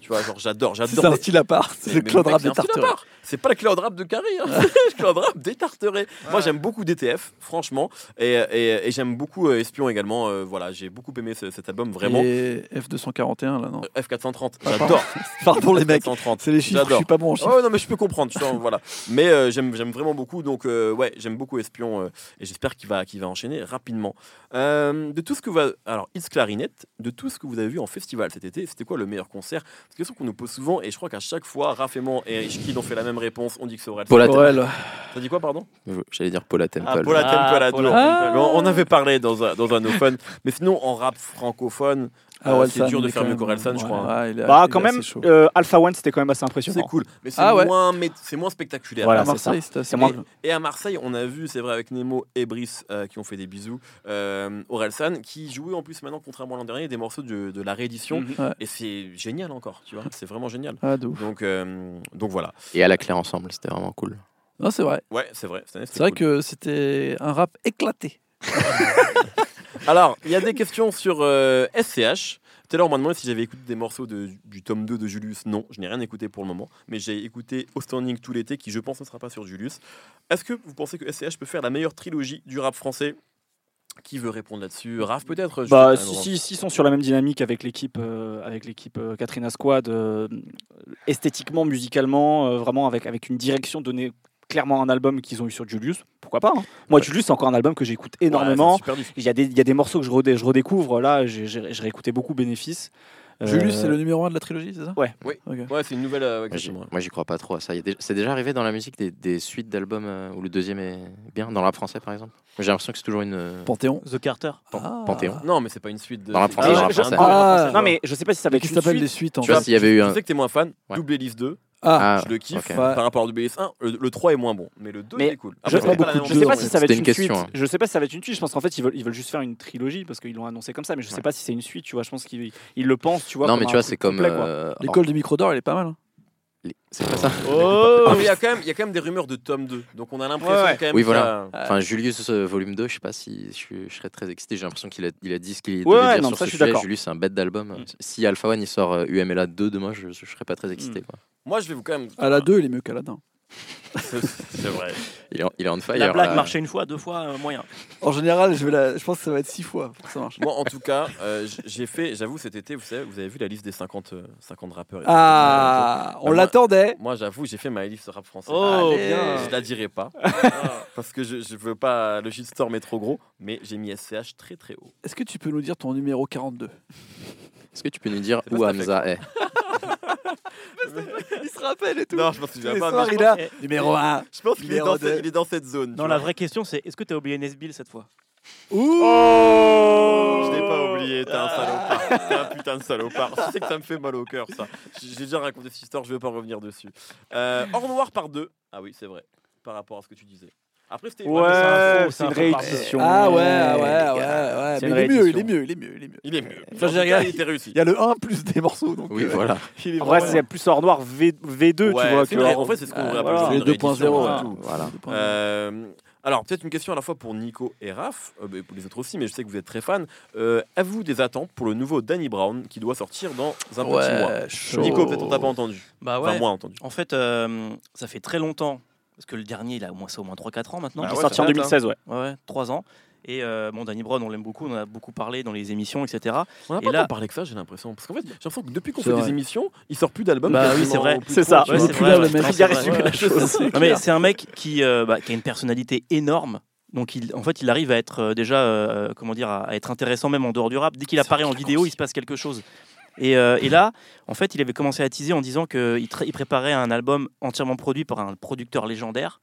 Tu vois, genre, j'adore, C'est j'adore. un les- style à part, c'est le Claude Rap c'est un. C'est pas le cloud rap de Carré, hein. c'est le cloud rap des Tarterets. Moi, j'aime beaucoup DTF, franchement, et, et- et j'aime beaucoup euh, Espion également. Euh, voilà, j'ai beaucoup aimé ce- cet album, vraiment. Et F241, là, non. Euh, F430, Ah, j'adore. Pardon, les mecs. 430. C'est les chiffres, je suis pas bon en chiffres. Oh non mais je peux comprendre, je sens- voilà. Mais euh, j'aime vraiment beaucoup, donc euh, ouais j'aime beaucoup Espion et j'espère qu'il va qu'il va enchaîner rapidement. De tout ce que va alors It's Clarinette, de tout ce que vous avez vu en festival cet été, c'était quoi le meilleur concert C'est une question qu'on nous pose souvent et je crois qu'à chaque fois Raph et moi et Ishkid ont fait la même réponse. On dit que c'est vrai. Paula Aurel. Ça dit quoi pardon? J'allais dire Paula Temple. Ah, Paula Temple Ah, Paula. Temple. On, avait parlé dans un dans un no fun, mais sinon en rap francophone, Ah, euh, c'est dur de faire mieux qu'Orelsan, je crois. hein. ouais, il est- Bah, il quand est même, euh, Alpha One, c'était quand même assez C'est impressionnant. cool, mais c'est Ah ouais. moins mais c'est moins spectaculaire. Voilà, à c'est Marseille, C'est moins-. Et à Marseille, on a vu, c'est vrai, avec Nemo et Brice euh, qui ont fait des bisous, euh, Orelsan, qui jouait en plus maintenant, contrairement à l'an dernier, des morceaux de, de la réédition. Mhm. Ouais. Et c'est génial encore, tu vois, c'est vraiment génial. Ah, de ouf. Donc, euh, donc voilà. Et à la clé ensemble, c'était vraiment cool. Non, c'est vrai. Ouais, c'est vrai. C'est vrai cool. que c'était un rap éclaté. Alors, il y a des questions sur euh, SCH. Tout à l'heure, on m'a demandé si j'avais écouté des morceaux de- du tome 2 de Julius. Non, je n'ai rien écouté pour le moment. Mais j'ai écouté Au Standing tout l'été, qui je pense ne sera pas sur Julius. Est-ce que vous pensez que SCH peut faire la meilleure trilogie du rap français? Qui veut répondre là-dessus? Raph, peut-être Bah, si, si- s'ils sont sur la même dynamique avec l'équipe, euh, avec l'équipe euh, Katrina Squad, euh, esthétiquement, musicalement, euh, vraiment avec, avec une direction donnée clairement un album qu'ils ont eu sur Julius, pourquoi pas hein. Moi, Julius, c'est encore un album que j'écoute énormément. Il y, a des, il y a des morceaux que je, redé- je redécouvre. Là, j'ai réécouté beaucoup Bénéfice. Euh, Julius, c'est le numéro 1 de la trilogie, c'est ça? Ouais. Oui. Ok. Ouais, c'est une nouvelle. euh, Moi, j'y- exactement. Moi, j'y crois pas trop à ça. C'est déjà arrivé dans la musique des, des suites d'albums euh, où le deuxième est bien, dans le rap français par exemple. J'ai l'impression que c'est toujours une. euh, Panthéon. The Carter. Pan- Ah. Panthéon. Non, mais c'est pas une suite de. Dans la c'est- français, Ah, dans la j'ai- français. j'ai- Ah. Non, mais je sais pas si ça va être qui une s'appelle des suite. suites en Tu vois, fait. s'il y avait eu un. sais que t'es moins fan. Ouais. Double Hélice 2, Ah, Ah, je le kiffe ok. Par rapport à Double Hélice 1. Le, le 3 est moins bon, mais le 2 Mais il est cool. Je, Après, c'est beaucoup la de même je sais pas si ça va être C'était une, une suite. question, hein. Je sais pas si ça va être une suite. Je pense qu'en fait ils veulent, ils veulent juste faire une trilogie parce qu'ils l'ont annoncé comme ça. Mais je sais Ouais. pas si c'est une suite. Tu vois, je pense qu'ils ils le pensent. Tu vois. non, comme mais un tu vois, truc c'est comme. complet, quoi. euh, l'école du micro d'or, elle est pas mal. hein. C'est pas ça Oh il y, a quand même- il y a quand même des rumeurs de tome 2. Donc on a l'impression Ouais, ouais. quand même Oui, voilà. a- Enfin, Julius euh, volume 2, je sais pas si je, je serais très excité. J'ai l'impression qu'il a, il a dit ce qu'il Ouais, devait ouais, dire non, sur ça, ce je suis sujet. Julius, c'est un bête d'album. Mm. Si Alpha One il sort euh, UMLA 2 demain, je, je serais pas très excité. Mm. Quoi. Moi, je vais vous quand même. À la 2, il est mieux qu'à la 1. C'est vrai. Il est, en- il est on fire. La blague là. marchait une fois, deux fois, euh, moyen. En général, je, vais la... je pense que ça va être 6 fois pour que ça marche. Moi, en tout cas, euh, j'ai fait, j'avoue, cet été, vous savez, vous avez vu la liste des 50, euh, 50 rappeurs. Ah, on moi- l'attendait. Moi, j'avoue, j'ai fait ma liste rap français. Oh, Allez. bien. Je la dirai pas parce que je, je veux pas le shitstorm est trop gros, mais j'ai mis SCH très très haut. Est-ce que tu peux nous dire ton numéro 42 Est-ce que tu peux nous dire où Hamza est? Il se rappelle et tout. Non, je pense qu'il Tous va les pas. soirs, mais je il pense- a numéro 1. Je pense qu'il est, dans cette- il est dans cette zone. tu Non, la vraie question, c'est est-ce que t'as oublié Nesbill cette fois? Je l'ai pas oublié, t'es un salopard. T'es un putain de salopard. Tu sais que ça me fait mal au cœur, ça. J'ai j'ai déjà raconté cette histoire, je vais pas revenir dessus. Euh, Hors noir par deux. Ah oui, c'est vrai. Par rapport à ce que tu disais. Après, c'était. Ouais, mais c'est un faux, c'est une réédition. Ah ouais, ouais, ouais, ouais. Mais il est mieux, il est mieux, il est mieux, il est mieux. Il est mieux. Il était réussi. Il y a le 1 plus des morceaux. Donc, Oui, euh, voilà. il est En vrai, c'est plus hors noir v, V2, Ouais, tu vois. en vrai, c'est ce qu'on Les de 2.0, réédition, ouais. tout. Voilà. Euh, alors, peut-être une question à la fois pour Nico et Raph, euh, pour les autres aussi, mais je sais que vous êtes très fans. Euh, Avez-vous des attentes pour le nouveau Danny Brown qui doit sortir dans un petit mois Ouais, chaud. Nico, peut-être on t'a pas entendu. Bah Enfin, moins entendu. En fait, euh, ça fait très longtemps. Parce que le dernier, il a au moins, c'est au moins 3-4 ans maintenant. Ah Qui est ouais, sorti ça en date, 2016, ouais. Ouais, ouais, 3 ans. Et euh, bon, Danny Brown, on l'aime beaucoup, on en a beaucoup parlé dans les émissions, etc. On n'a Et pas là- parlé que ça, j'ai l'impression. Parce qu'en fait, j'ai l'impression que depuis qu'on fait vrai. des émissions, il sort plus d'albums. Bah oui, c'est vrai. C'est ça. Ouais, c'est plus vrai, le ouais, mec. Il c'est un mec qui, euh, bah, qui a une personnalité énorme. Donc, il, en fait, il arrive à être euh, déjà, euh, comment dire, à, à être intéressant même en dehors du rap. Dès qu'il apparaît en vidéo, il se passe quelque chose. Et, euh, et là, en fait, il avait commencé à teaser en disant qu'il il préparait un album entièrement produit par un producteur légendaire.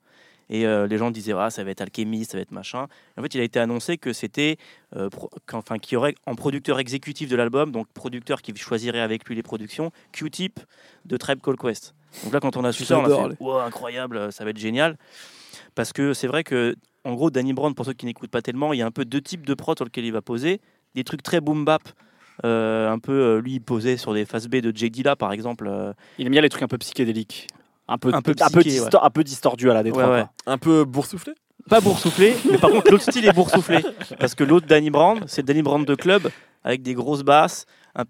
Et euh, les gens disaient, ah, ça va être Alchemist, ça va être machin. Et en fait, il a été annoncé que c'était, euh, qu'enfin, qu'il y aurait en producteur exécutif de l'album, donc producteur qui choisirait avec lui les productions, Q-Tip de Tribe Called Quest. Donc là, quand on a su ça, on a fait, wow, incroyable, ça va être génial. Parce que c'est vrai que, en gros, Danny Brown, pour ceux qui n'écoutent pas tellement, il y a un peu deux types de prods sur lesquels il va poser. Des trucs très boom bap. Euh, un peu, euh, lui, posait sur des phases B de J. Dilla, par exemple. euh, Il aime bien les trucs un peu psychédéliques. Un peu, Un peu un peu, un distordu à la Détroit. ouais. Un peu boursouflé? Pas boursouflé, mais par contre, l'autre style est boursouflé. Parce que l'autre, Danny Brown, c'est Danny Brown de club, avec des grosses basses.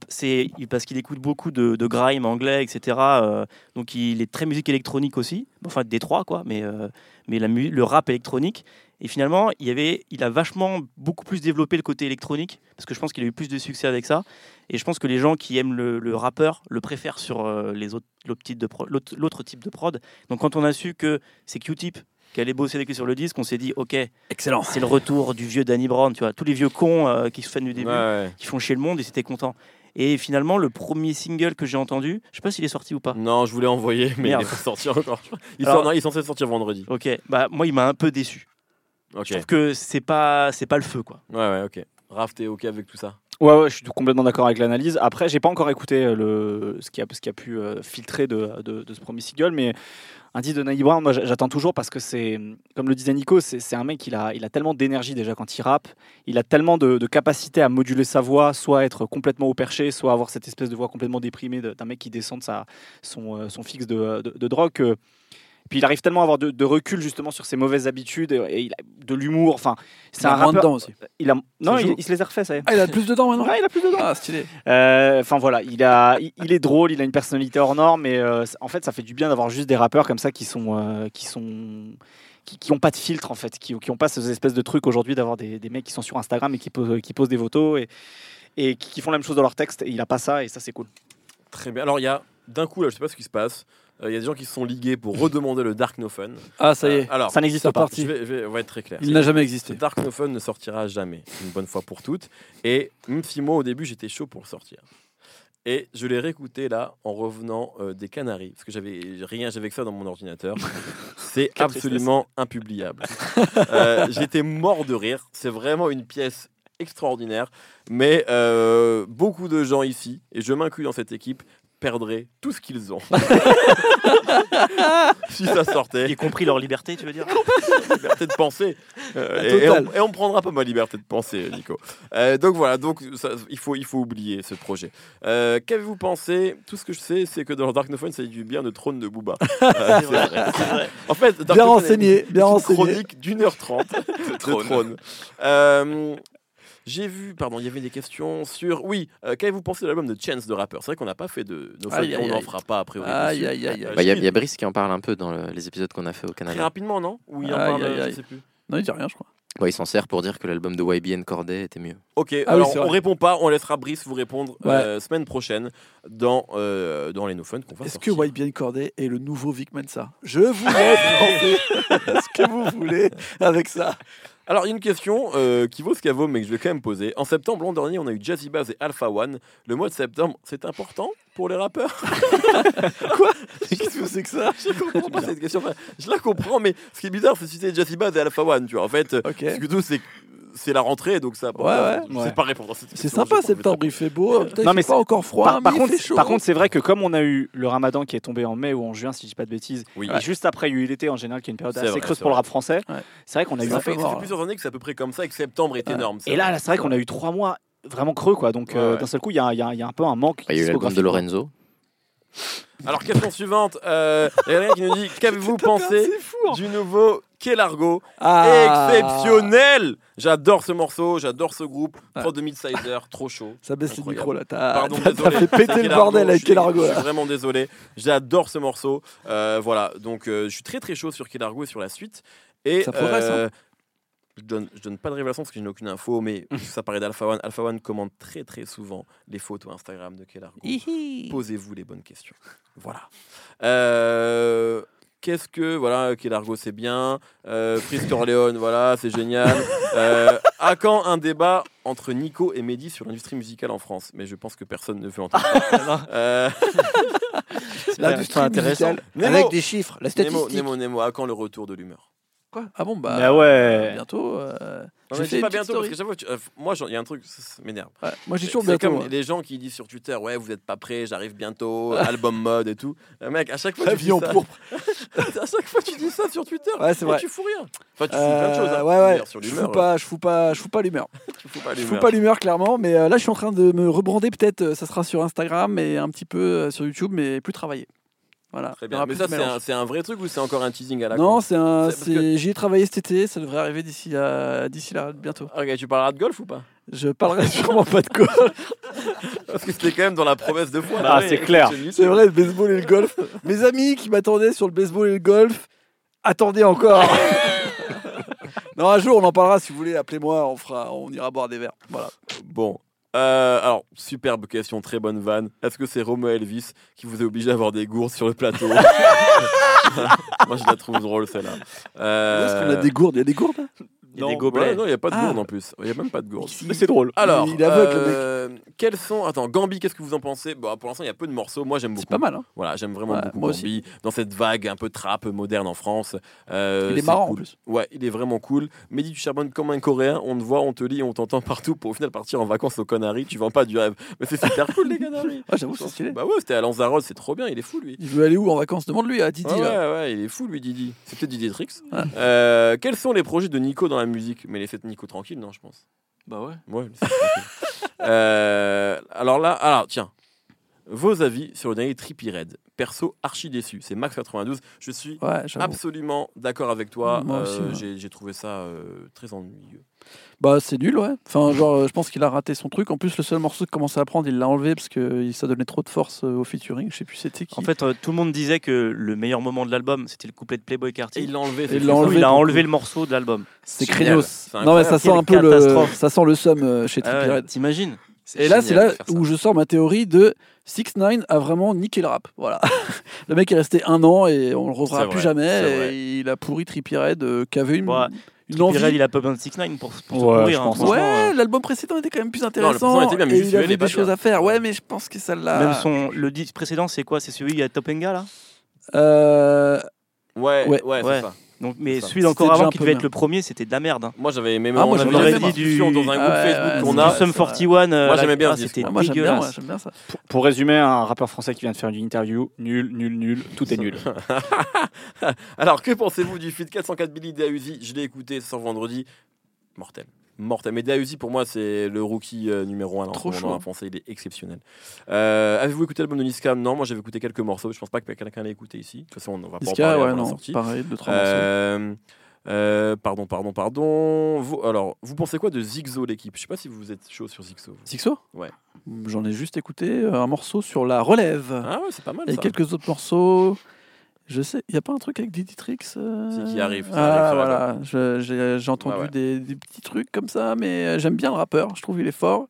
C'est parce qu'il écoute beaucoup de, de grime anglais, etc. euh, donc il est très musique électronique aussi. Enfin, Détroit, quoi, mais, euh, mais la mu- le rap électronique. Et finalement, il, y avait, il a vachement beaucoup plus développé le côté électronique, parce que je pense qu'il a eu plus de succès avec ça. Et je pense que les gens qui aiment le, le rappeur le préfèrent sur euh, les autres, l'autre type de pro- l'autre l'autre type de prod. Donc quand on a su que c'est Q-Tip qui allait bosser avec lui sur le disque, on s'est dit, ok, Excellent. c'est le retour du vieux Danny Brown, tu vois, tous les vieux cons euh, qui se fannent du début, Ouais. qui font chier le monde, et c'était content. Et finalement, le premier single que j'ai entendu, je sais pas s'il est sorti ou pas. Non, je voulais envoyer, mais Merde. il est pas sorti encore. Il, Alors- sort- non, il est censé sortir vendredi. Ok, bah moi il m'a un peu déçu. Ok. Je trouve que c'est pas c'est pas le feu quoi. Ouais, ouais, ok. Raph, t'es ok avec tout ça Ouais, ouais, je suis complètement d'accord avec l'analyse. Après, j'ai pas encore écouté euh, le, ce, qui a, ce qui a pu euh, filtrer de, de- de ce premier single, mais un disque de Danny Brown, moi j'a- j'attends toujours parce que c'est, comme le disait Nico, c'est c'est un mec, il a, il a tellement d'énergie déjà quand il rappe, il a tellement de, de capacité à moduler sa voix, soit être complètement au perché, soit avoir cette espèce de voix complètement déprimée de- d'un mec qui descend de sa, son, euh, son fixe de, de, de drogue. que- puis il arrive tellement à avoir de, de recul justement sur ses mauvaises habitudes et, et il a de l'humour. Enfin, c'est Il a un moins rappeur. dedans aussi. Il a, non, il, il se les a refait, ça y est. Ah, il a plus dedans maintenant Ouais, il a plus dedans. Ah, stylé. Euh, Enfin voilà, il, a, il, il est drôle, il a une personnalité hors norme, mais euh, en fait, ça fait du bien d'avoir juste des rappeurs comme ça qui sont, euh, qui sont, qui, qui ont pas de filtre en fait, qui, qui ont pas ces espèces de trucs aujourd'hui d'avoir des, des mecs qui sont sur Instagram et qui posent, qui posent des photos et, et qui, qui font la même chose dans leur texte. Et il a pas ça et ça c'est cool. Très bien. Alors, il y a d'un coup, là, je sais pas ce qui se passe. Euh, Il y a des gens qui se sont ligués pour redemander le Dark No Fun. Ah, ça y Euh, est. alors, Ça n'existe pas. reparti. je vais, je vais- on va être très clair. Il n'a jamais existé. Dark No Fun ne sortira jamais, une bonne fois pour toutes. Et même si moi, au début, j'étais chaud pour le sortir. Et je l'ai réécouté là en revenant euh, des Canaries, parce que j'avais rien, j'avais que ça dans mon ordinateur. C'est absolument impubliable. Euh, J'étais mort de rire. C'est vraiment une pièce extraordinaire. Mais euh, beaucoup de gens ici, et je m'inclus dans cette équipe, perdraient tout ce qu'ils ont. si ça sortait, Y compris leur liberté, tu veux dire liberté de penser. Euh, et, on, et on prendra pas ma liberté de penser, Nico. Euh, donc voilà, donc ça, il, faut, il faut oublier ce projet. Euh, Qu'avez-vous pensé? Tout ce que je sais, c'est que dans le Darknophone, ça dit du bien de trône de Booba. Euh, c'est vrai, c'est vrai. En fait, Bien Darknophone renseigné, bien une renseigné. chronique d'une heure trente de trône. J'ai vu, pardon, il y avait des questions sur. Oui, euh, qu'avez-vous pensé de l'album de Chance de rappeur C'est vrai qu'on n'a pas fait de. Nos Aïe, on n'en fera pas a priori. Aïe. Bah, Il y, a- y Brice qui en parle un peu dans le- les épisodes qu'on a fait au Très Canada. rapidement, non? Ou il en Aïe, parle, aïe, je sais plus. Non, il dit rien, je crois. Bah, il s'en sert pour dire que l'album de YBN Corday était mieux. Ok, Ah oui, alors c'est on répond pas, on laissera Brice vous répondre euh, semaine prochaine dans, euh, dans les No Fun qu'on va Est-ce que. YBN Corday est le nouveau Vic Mensa? Je vous laisse penser ce que vous voulez avec ça? Alors, il y a une question euh, qui vaut ce qu'elle vaut, mais que je vais quand même poser. En septembre, l'an dernier, on a eu Jazzy Bass et Alpha One. Le mois de septembre, c'est important pour les rappeurs? Qu'est-ce que c'est que ça? Je comprends pas cette question. Enfin, je la comprends, mais ce qui est bizarre, c'est citer Jazzy Bass et Alpha One. Tu vois, en fait, Ok. ce que tout, c'est c'est la rentrée, donc ça. Ouais, ouais. C'est Ouais. pas répondre à cette C'est sympa septembre, il fait beau. Peut-être Non, mais fait pas encore froid, Par, par mais contre, il fait chaud. par contre, c'est vrai que comme on a eu le ramadan qui est tombé en mai ou en juin, si je dis pas de bêtises, Oui. et juste après, il y a eu l'été en général, qui est une période C'est assez vrai, creuse c'est pour le rap français. Ouais. C'est vrai qu'on a eu Ça un fait, fait plusieurs années que c'est à peu près comme ça et que septembre est énorme. Et là, c'est vrai qu'on a eu trois mois vraiment creux, quoi. Donc, euh, d'un seul coup, il y a, un peu un manque. Bah, il y a eu l'album de. Lorenzo. Alors, question suivante. Euh, Il y a quelqu'un qui nous dit Qu'avez-vous pensé C'est fou. hein. du nouveau Kelargo Ah. Exceptionnel J'adore ce morceau, j'adore ce groupe. Pro de Midsider, trop chaud. Ça baisse Incroyable. micros là. T'as fait péter le bordel avec Kelargo Je suis vraiment désolé. J'adore ce morceau. Euh, voilà, donc euh, je suis très très chaud sur Kelargo et sur la suite. Et Ça progresse, hein. euh, je donne, je donne pas de révélation parce que je n'ai aucune info, mais ça paraît d'Alpha One. Alpha One commande très très souvent les photos Instagram de Kelargo. Posez-vous les bonnes questions. Voilà. Euh, Qu'est-ce que voilà, Kelargo c'est bien, euh, Frisk Corleone voilà c'est génial. Euh, à quand un débat entre Nico et Mehdi sur l'industrie musicale en France? Mais je pense que personne ne veut entendre. ça. Euh, L'industrie musicale Nemo. avec des chiffres, la Nemo, statistique. Nemo, Nemo, à quand le retour de l'humeur? Quoi? Ah bon bah Bah ouais. bientôt. Non, mais dis pas bientôt parce que tu- euh, moi il y a un truc, ça, m'énerve. Ouais, Moi j'ai toujours bientôt. comme les gens qui disent sur Twitter, ouais, vous n'êtes pas prêts, j'arrive bientôt, album mode et tout. Euh, mec, à chaque fois tu dis ça, pourpre. à chaque fois tu dis ça sur Twitter, Ouais, c'est vrai. tu fous rien. Enfin, tu fous plein de choses. Euh, hein. ouais, ouais. Sur Je fous pas, je fous pas, je fous pas l'humeur. tu fous pas Je fous l'humeur. pas l'humeur clairement, mais là je suis en train de me rebrander peut-être. Ça sera sur Instagram et un petit peu sur YouTube, mais plus travaillé. Voilà. Très bien. Mais ça, c'est un, c'est un vrai truc ou c'est encore un teasing à la Non, c'est un. C'est parce c'est- que- J'y ai travaillé cet été, ça devrait arriver d'ici à... d'ici là bientôt. Ok, tu parleras de golf ou pas? Je parlerai sûrement pas de golf. Parce que c'était quand même dans la promesse de foi. Ah, là. c'est clair. C'est vrai, le baseball et le golf. Mes amis qui m'attendaient sur le baseball et le golf, attendez encore. non, un jour on en parlera si vous voulez. Appelez-moi, on fera, on ira boire des verres. Voilà. Bon. Euh, alors, superbe question, très bonne vanne. Est-ce que c'est Romo Elvis qui vous a obligé à avoir des gourdes sur le plateau Moi, je la trouve drôle, celle-là. Euh, Est-ce qu'on a des gourdes? Il y a des gourdes Il y a non, des gobelets. ouais, non, il n'y a pas de Ah. gourde en plus. Il n'y a même pas de gourde. Mais c'est drôle. Alors, Il est aveugle, le mec. euh, quels sont. Attends, Gambi, qu'est-ce que vous en pensez? Bon, Pour l'instant, il y a peu de morceaux. Moi, j'aime beaucoup. C'est pas mal. Hein Voilà, j'aime vraiment Ouais, beaucoup moi Gambi. Dans cette vague un peu trap moderne en France. Euh, Il est marrant en plus. Ouais, il est vraiment cool. Mehdi, tu charbonnes comme un Coréen. On te voit, on te lit, on t'entend partout pour au final partir en vacances aux Canaries. Tu vends pas du rêve. Mais c'est super cool, les Canaries. Ah, j'avoue, c'est stylé. Bah ouais, c'était à Lanzarote, c'est trop bien. Il est fou, lui. Il veut aller où en vacances? Demande-lui à Didi. Ouais, ouais, ouais, il est fou, lui, Didi. C'est peut-être Didier Trix. Euh, quels sont les projets de Nico dans la musique Mais laissez Nico tranquille, non, je pense. Bah ouais. Ouais. Euh, alors là, alors tiens, vos avis sur le dernier Trippy Red. Perso, archi déçu. C'est Max92. Je suis Ouais, absolument d'accord avec toi. Euh, ouais. j'ai- trouvé ça euh, très ennuyeux. Bah, c'est nul, ouais. Enfin, genre, je pense qu'il a raté son truc. En plus, le seul morceau qu'il commençait à prendre, il l'a enlevé parce que il- ça donnait trop de force euh, au featuring. Je sais plus c'était qui. En fait, euh, tout le monde disait que le meilleur moment de l'album, c'était le couplet de Playboy Et Carty. il l'a enlevé. Et il enlevé il a enlevé le morceau de l'album. c'est. C'est Non, mais ça sent un peu le, catastrophe. ça sent le somme euh, chez Ah Trippie. T'imagines Et là, c'est là où je sors ma théorie de 6 9 a vraiment niqué le rap. Voilà. le mec est resté un an et on le reverra plus vrai, jamais. Et il a pourri Trippie Redd, euh, qui avait une, Ouais, une Trippie envie. Redd, il a pas besoin de 6 9 pour, pour se Ouais, pourrir. hein, franchement, Ouais, euh, l'album précédent était quand même plus intéressant. précédent était bien, mais et juste il il avait est pas des choses bien. à faire. Ouais, mais je pense que celle-là. Même son, le disque précédent, c'est quoi? C'est celui à Topenga là? Euh, Ouais, ouais, Ouais. c'est Ouais. ça. Donc, mais ça. celui déjà avant un qui devait être le premier, c'était de la merde. hein. Moi j'avais aimé, Ah, on moi, avait la dit du- dans un groupe Facebook qu'on a. Sum 41, euh, Moi, j'aimais bien ah, c'était moi j'aime bien, dégueulasse. ouais, j'aime bien ça. Pour, pour résumer, un rappeur français qui vient de faire une interview, nul, nul, nul, tout est nul. Alors que pensez-vous du feat 404 Billy Uzi Je l'ai écouté ce vendredi. Mortel. Mortel. Mais Uzi pour moi c'est le rookie euh, numéro 1 Trop chaud. en français, il est exceptionnel. Euh, Avez-vous écouté l'album de Niska? Non, moi j'avais écouté quelques morceaux. Je pense pas que quelqu'un l'ait écouté ici. De toute façon, on va pas en Niska, parler ouais, avant la non, sortie. pareil, deux, trois morceaux. Euh, pardon, pardon, pardon. Vous, alors, vous pensez quoi de Zigzo, l'équipe? Je sais pas si vous êtes chaud sur Zigzo. Zixo Ouais. J'en ai juste écouté un morceau sur la relève. Ah ouais, c'est pas mal Et ça. quelques autres morceaux. Je sais, il n'y a pas un truc avec Diddy Tricks euh, C'est qui arrive, ça Ah, voilà. J'ai entendu ouais. Des, des petits trucs comme ça, mais euh, j'aime bien le rappeur. Je trouve qu'il est fort.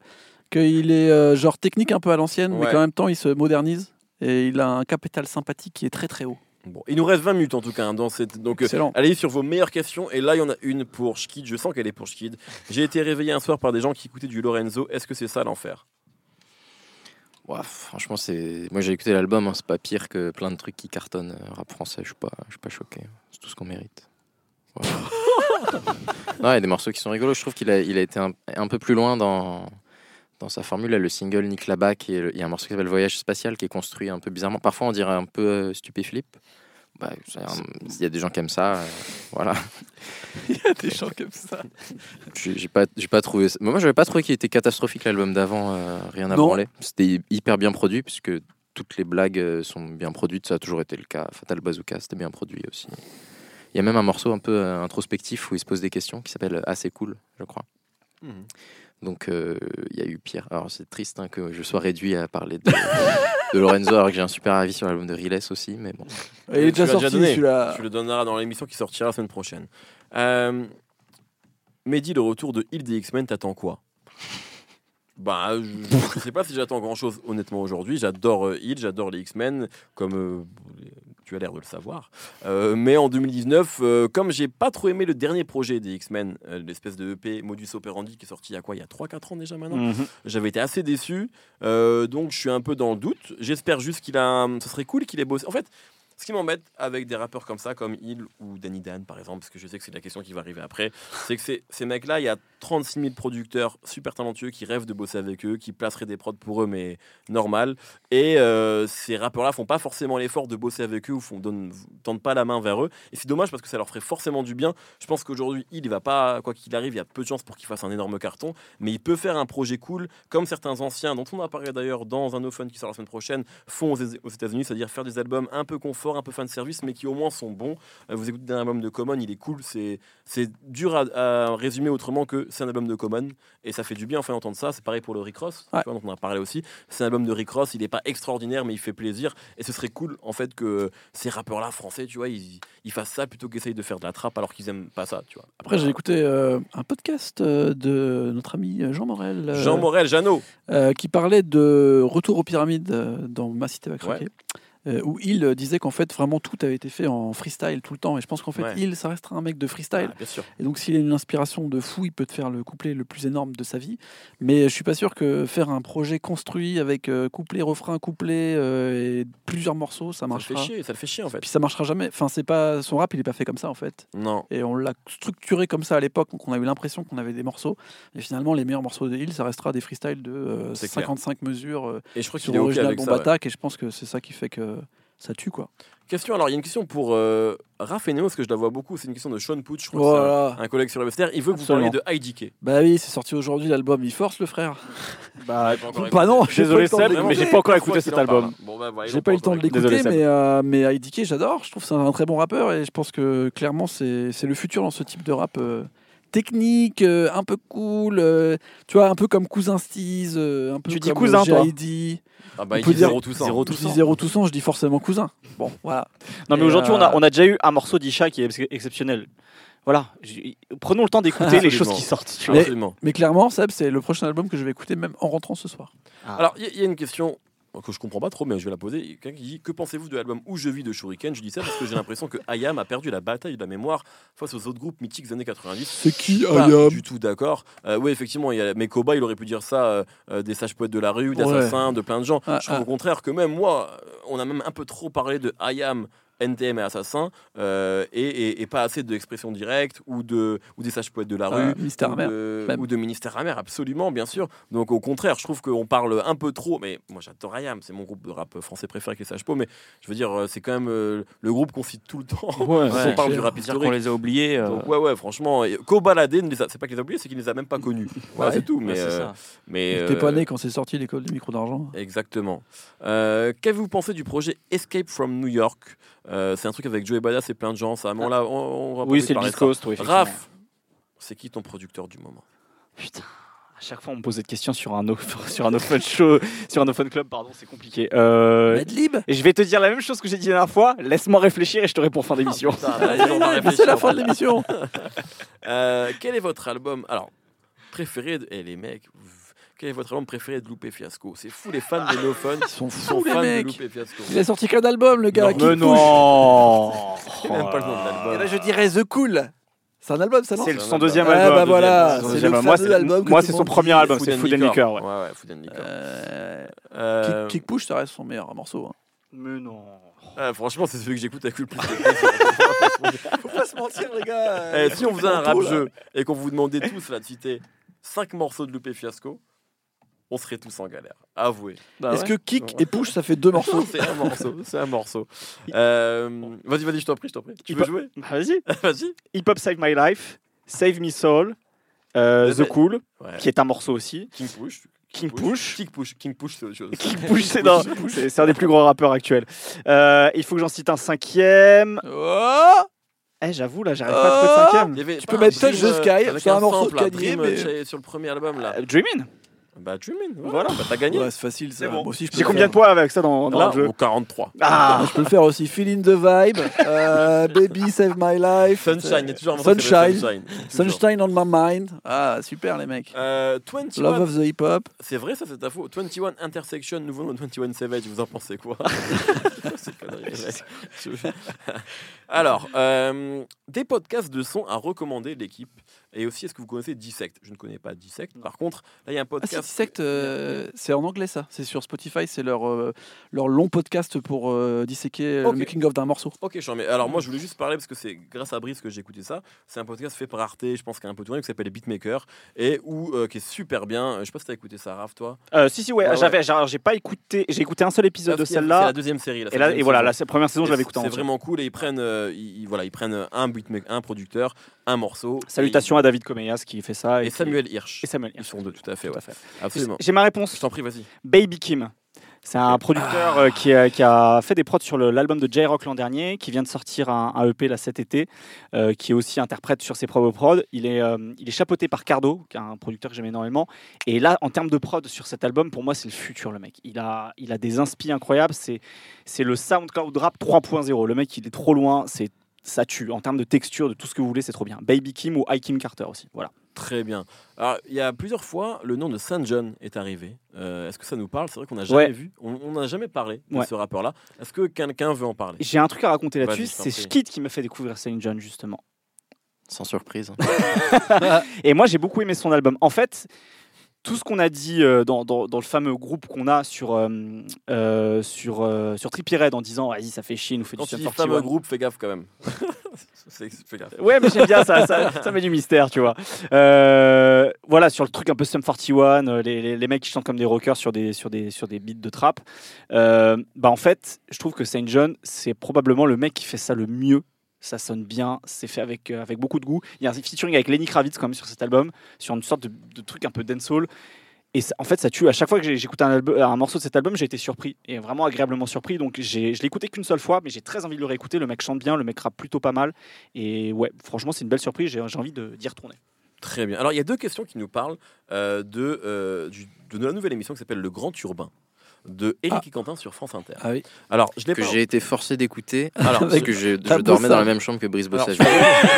Qu'il est euh, genre technique un peu à l'ancienne, mais qu'en même temps, il se modernise. Et il a un capital sympathique qui est très très haut. Bon, il nous reste 20 minutes en tout cas hein, dans cette. Donc, euh, allez sur vos meilleures questions. Et là, il y en a une pour Schkid. Je sens qu'elle est pour Schkid. J'ai été réveillé un soir par des gens qui écoutaient du Lorenzo. Est-ce que c'est ça l'enfer? Franchement, c'est. Moi, j'ai écouté l'album, hein, c'est pas pire que plein de trucs qui cartonnent euh, rap français. Je suis pas, je suis pas choqué. C'est tout ce qu'on mérite. Non, il y a des morceaux qui sont rigolos. Je trouve qu'il a, il a été un, un peu plus loin dans, dans sa formule. Là, le single Nick Labac, il y a un morceau qui s'appelle Voyage spatial qui est construit un peu bizarrement. Parfois, on dirait un peu euh, stupéflip. Bah, Il y a des gens qui aiment ça. euh, voilà. Il y a des gens comme ça. J'ai pas, j'ai pas trouvé. ça- Moi, j'avais pas trouvé qu'il était catastrophique l'album d'avant. euh, rien à branler. C'était hyper bien produit puisque toutes les blagues euh, sont bien produites. Ça a toujours été le cas. Fatal Bazooka, c'était bien produit aussi. Il y a même un morceau un peu euh, introspectif où il se pose des questions qui s'appelle Assez cool, je crois. Donc euh, il y a eu pire. Alors c'est triste hein, que je sois réduit à parler de, de Lorenzo alors que j'ai un super avis sur l'album de Riles aussi, mais bon. Il est Tu déjà sorti celui-là. Tu le donneras dans l'émission qui sortira la semaine prochaine. Euh, Mehdi, le retour de Hill des X-Men, t'attends quoi? Bah, je, je sais pas si j'attends grand chose honnêtement aujourd'hui. J'adore euh, Hill, j'adore les X-Men, comme euh, tu as l'air de le savoir. Euh, mais en 2019, euh, comme j'ai pas trop aimé le dernier projet des X-Men, euh, l'espèce de EP Modus Operandi qui est sorti il y a quoi Il y a 3-4 ans déjà maintenant Mhm. J'avais été assez déçu, donc je suis un peu dans le doute. J'espère juste qu'il a. Ce serait cool qu'il ait bossé. En fait, ce qui m'embête avec des rappeurs comme ça, comme Hill ou Danny Dan par exemple, parce que je sais que c'est la question qui va arriver après, c'est que ces, mecs-là, il y a 36 000 producteurs super talentueux qui rêvent de bosser avec eux, qui placeraient des prods pour eux, mais normal. Et euh, ces rappeurs-là font pas forcément l'effort de bosser avec eux ou font, tendent pas la main vers eux. Et c'est dommage parce que ça leur ferait forcément du bien. Je pense qu'aujourd'hui, Hill, il va pas, quoi qu'il arrive, il y a peu de chances pour qu'il fasse un énorme carton, mais il peut faire un projet cool, comme certains anciens, dont on a parlé d'ailleurs dans un No Fun qui sort la semaine prochaine, font aux, aux États-Unis, c'est-à-dire faire des albums un peu confort, un peu fan service, mais qui au moins sont bons. Euh, vous écoutez un album de Common, il est cool, c'est dur à, à résumer autrement que c'est un album de Common, et ça fait du bien enfin d'entendre ça. C'est pareil pour le Rick Ross, Ouais. vois, dont on a parlé aussi. C'est un album de Rick Ross, il n'est pas extraordinaire, mais il fait plaisir, et ce serait cool en fait que ces rappeurs-là français, tu vois, ils, ils fassent ça plutôt qu'essayent de faire de la trappe alors qu'ils aiment pas ça, tu vois. Après, j'ai écouté euh, un podcast euh, de notre ami Jean Morel. euh, Jean Morel, Jeannot. euh, qui parlait de Retour aux pyramides dans Ma cité va. Ouais. Euh, où il euh, disait qu'en fait vraiment tout avait été fait en freestyle tout le temps et je pense qu'en fait Ouais. il ça restera un mec de freestyle Ah, bien sûr. et donc s'il a une inspiration de fou il peut te faire le couplet le plus énorme de sa vie mais je suis pas sûr que faire un projet construit avec euh, couplet refrain couplet euh, et plusieurs morceaux ça Ça le marchera fait chier, ça le fait chier en fait. puis ça marchera jamais enfin c'est pas son rap il est pas fait comme ça en fait Non. et on l'a structuré comme ça à l'époque, donc on a eu l'impression qu'on avait des morceaux. Et finalement, les meilleurs morceaux de Hill, ça restera des freestyles de euh, C'est clair. 55 mesures Et je crois sur qu'il est OK avec ça. ouais. Et je pense que c'est ça qui fait que ça tue, quoi. Question, alors il y a une question pour euh, Raph et Neo, parce que je la vois beaucoup, c'est une question de Sean Pooch, je crois que c'est Voilà. un, un collègue sur le Webster. Il veut que vous parliez de IDK. Bah oui, c'est sorti aujourd'hui l'album. Il force le frère. Bah, Bah non, j'ai Désolé, pas eu le temps de Seb, l'écouter. mais j'ai pas encore écouté cet album. Bon, bah, voilà, ils J'ai pas eu le temps de l'écouter, mais, euh, mais IDK, j'adore. Je trouve que c'est un très bon rappeur et je pense que clairement, c'est c'est le futur dans ce type de rap. euh, technique, euh, un peu cool, euh, tu vois, un peu comme Cousin Steez, euh, un peu Tu dis cousin, toi. Ah bah On il peut dit dire zéro tout ça. zéro Je tout dis ça. Zéro Toussaint, je dis forcément cousin. Bon, voilà. Non, mais aujourd'hui, on, a, on a déjà eu un morceau d'Isha qui est ex- exceptionnel. Voilà. Prenons le temps d'écouter les choses qui sortent. tu vois. Mais-. Mais clairement, Seb, c'est le prochain album que je vais écouter même en rentrant ce soir. Alors il y, a- il y a une question que je comprends pas trop, mais je vais la poser. Quelqu'un qui dit Que pensez-vous de l'album Où je vis de Shuriken? Je dis ça parce que j'ai l'impression que Ayam a perdu la bataille de la mémoire face aux autres groupes mythiques des années 90. C'est qui Pas du tout d'accord. Euh, oui, effectivement, il y a Mekoba, il aurait pu dire ça euh, euh, des sages poètes de la rue, d'assassins, de plein de gens. Ah, je trouve ah. au contraire que même moi, on a même un peu trop parlé de Ayam NTM et Assassin euh, et, et- et pas assez d'expression directe ou, de, ou des sages poètes de la rue. Mystère ou de, ou de Ministère Amer, absolument, bien sûr. Donc au contraire, je trouve qu'on parle un peu trop, mais moi j'adore IAM, c'est mon groupe de rap français préféré avec les sages poètes, mais je veux dire, euh, c'est quand même euh, le groupe qu'on cite tout le temps. Ouais, Quand ouais. on parle du rap historique. les a oubliés. euh, Donc, ouais, ouais, franchement, Kobalade, ne les a- c'est pas qu'il les a oubliés, c'est qu'il les a même pas connus. Ouais. c'est tout. Mais, euh, mais T'es pas euh, né quand c'est sorti l'école du micro d'argent. Exactement. Euh, Qu'avez-vous pensé du projet Escape from New York? Euh, C'est un truc avec Joey Badass et plein de gens. Ça, mais on, l'a- on, on Oui, c'est le Beast. Coast. oui. Raph, c'est qui ton producteur du moment? Putain. À chaque fois, on me pose cette question sur un, off- sur un open show, sur un open club, pardon, c'est compliqué. Euh, Medlib? et je vais te dire la même chose que j'ai dit la dernière fois. Laisse-moi réfléchir et je te réponds fin d'émission. Réfléchir. C'est la fin de l'émission. Euh, quel est votre album Alors, préféré de... Eh les mecs, vous- quel est votre album préféré de Loupé Fiasco C'est fou, les fans de No Fun Ils sont sont fous les fans de mecs. Loupé Fiasco. Il a sorti qu'un album, le gars. Non, qui Mais non C'est même pas le nom de l'album. Eh ben, je dirais The Cool. C'est un album, ça non C'est son deuxième album. album. Ah, bah voilà, c'est le album. Moi, fameux c'est- album que moi, tout c'est le son premier album, Food c'est and Food and Liquor. ouais. Ouais, ouais, Food and Liquor. Euh, Euh, Kick, Push, ça reste son meilleur morceau. hein. Mais non. ah, franchement, c'est celui que j'écoute avec le plus. Faut pas se mentir, les gars. Eh, si on faisait un rap Manteau, là. jeu et qu'on vous demandait tous là, de citer 5 morceaux de Loupé Fiasco, on serait tous en galère. Avouez. Est-ce que Kick et Push, ça fait deux morceaux C'est un morceau. C'est un morceau. Euh, vas-y, vas-y, je t'en prie, je t'en prie. Tu veux jouer Bah, Vas-y. Vas-y. Hip Hop Save My Life, Save Me Soul, euh, The bah- Cool, Ouais. qui est un morceau aussi. King Push. King Push. King Push. King Push, c'est autre chose. King Push, c'est dans- c'est c'est un des plus gros rappeurs actuels. Euh, il faut que j'en cite un cinquième. Oh Eh, j'avoue, là, j'arrive pas à trouver de cinquième. Il y avait Tu peux mettre Touch the Sky, avec c'est un un morceau de Dream, mais- sur le premier album là. Euh, Dreamin'. Bah, Dreamin. Voilà. Voilà. Bah, t'as gagné. Ouais, c'est facile, ça. C'est bon. Moi aussi, je peux J'ai le combien faire. de points avec ça dans, dans Là, le jeu au 43. Ah Moi, Je peux le faire aussi. Feeling the vibe, euh, Baby Save My Life, Sunshine, il y a toujours un Sunshine, Sunshine. Toujours. Sunshine on my mind. Ah, super les mecs. Euh, 21, Love of the hip hop. c'est vrai ça c'est info 21 Intersection, nouveau nom de 21 Savage, vous en pensez quoi? C'est connerie, les mecs. Je- Alors, euh, des podcasts de son à recommander l'équipe. Et aussi, est-ce que vous connaissez Dissect? Je ne connais pas Dissect. Par contre, là il y a un Ah, podcast. Dissect, euh, c'est en anglais ça. C'est sur Spotify, c'est leur, euh, leur long podcast pour euh, disséquer Ok. le making of d'un morceau. Ok, j'en mets. Alors moi, je voulais juste parler parce que c'est grâce à Brice que j'ai écouté ça. C'est un podcast fait par Arte, je pense qu'il y a un peu tourné, qui s'appelle Beatmaker et où euh, qui est super bien. Je sais pas si t'as écouté ça, Raph, toi. Euh, Si, si, ouais, j'avais, j'ai pas écouté, j'ai écouté un seul épisode de a- C'est celle-là. la deuxième série. Et, là, et voilà, la première saison, Et je l'avais écouté en C'est vraiment cool et ils prennent, euh, ils, ils- voilà, ils prennent un beatmaker, un producteur, un morceau. Salutations à David Comeyas qui fait ça. Et, Samuel Hirsch. Et Samuel Ils Hirsch. sont deux, tout à fait. Ouais. Absolument. J'ai ma réponse. Je t'en prie, vas-y. Baby Kim. C'est un producteur euh, qui, a, qui a fait des prods sur l'album de J-Rock l'an dernier, qui vient de sortir un, un EP là cet été, euh, qui est aussi interprète sur ses propres prods. Il est, euh, il est chapeauté par Cardo, qui est un producteur que j'aime énormément. Et là, en termes de prod sur cet album, pour moi, c'est le futur, le mec. Il a, il a des inspi incroyables. C'est, c'est le SoundCloud Rap 3.0. Le mec, il est trop loin. C'est ça tue en termes de texture, de tout ce que vous voulez, c'est trop bien. Baby Kim ou I Kim Carter aussi. Voilà. Très bien. Alors, il y a plusieurs fois, le nom de Saint John est arrivé. Euh, Est-ce que ça nous parle? C'est vrai qu'on n'a jamais Ouais. vu, on n'a jamais parlé de Ouais. ce rappeur-là. Est-ce que quelqu'un veut en parler? J'ai un truc à raconter là-dessus. C'est. Skid qui m'a fait découvrir Saint John justement. Sans surprise. Et moi, j'ai beaucoup aimé son album. En fait, tout ce qu'on a dit euh, dans, dans- dans le fameux groupe qu'on a sur, euh, euh, sur, euh, sur en disant Vas-y, ça fait chier, nous fait Quand du Sum dis 41. fameux groupe, fais gaffe quand même. C'est- fais gaffe. Ouais, mais j'aime bien ça, ça, ça met du mystère, tu vois. Voilà, sur le truc un peu Sum 41, euh, les, les, les mecs qui chantent comme des rockers sur des, sur des, sur des beats de trap. Bah en fait, je trouve que Saint John, c'est probablement le mec qui fait ça le mieux. Ça sonne bien, c'est fait avec, euh, avec beaucoup de goût. Il y a un featuring avec Lenny Kravitz quand même sur cet album, sur une sorte de, truc un peu dancehall. Et en fait, ça tue. À chaque fois que j'écoute un, morceau de cet album, j'ai été surpris et vraiment agréablement surpris. Donc, je l'ai écouté qu'une seule fois, mais j'ai très envie de le réécouter. Le mec chante bien, le mec rappe plutôt pas mal. Et ouais, franchement, c'est une belle surprise. J'ai envie d'y retourner. Très bien. Alors, il y a deux questions qui nous parlent euh, de, euh, de la nouvelle émission qui s'appelle Le Grand Urbain de Eric et Quentin sur France Inter. Ah oui. Alors, je l'ai que pas. j'ai été forcé d'écouter Alors, parce que je, dormais dans la même chambre que Brice Bossage. tu, vas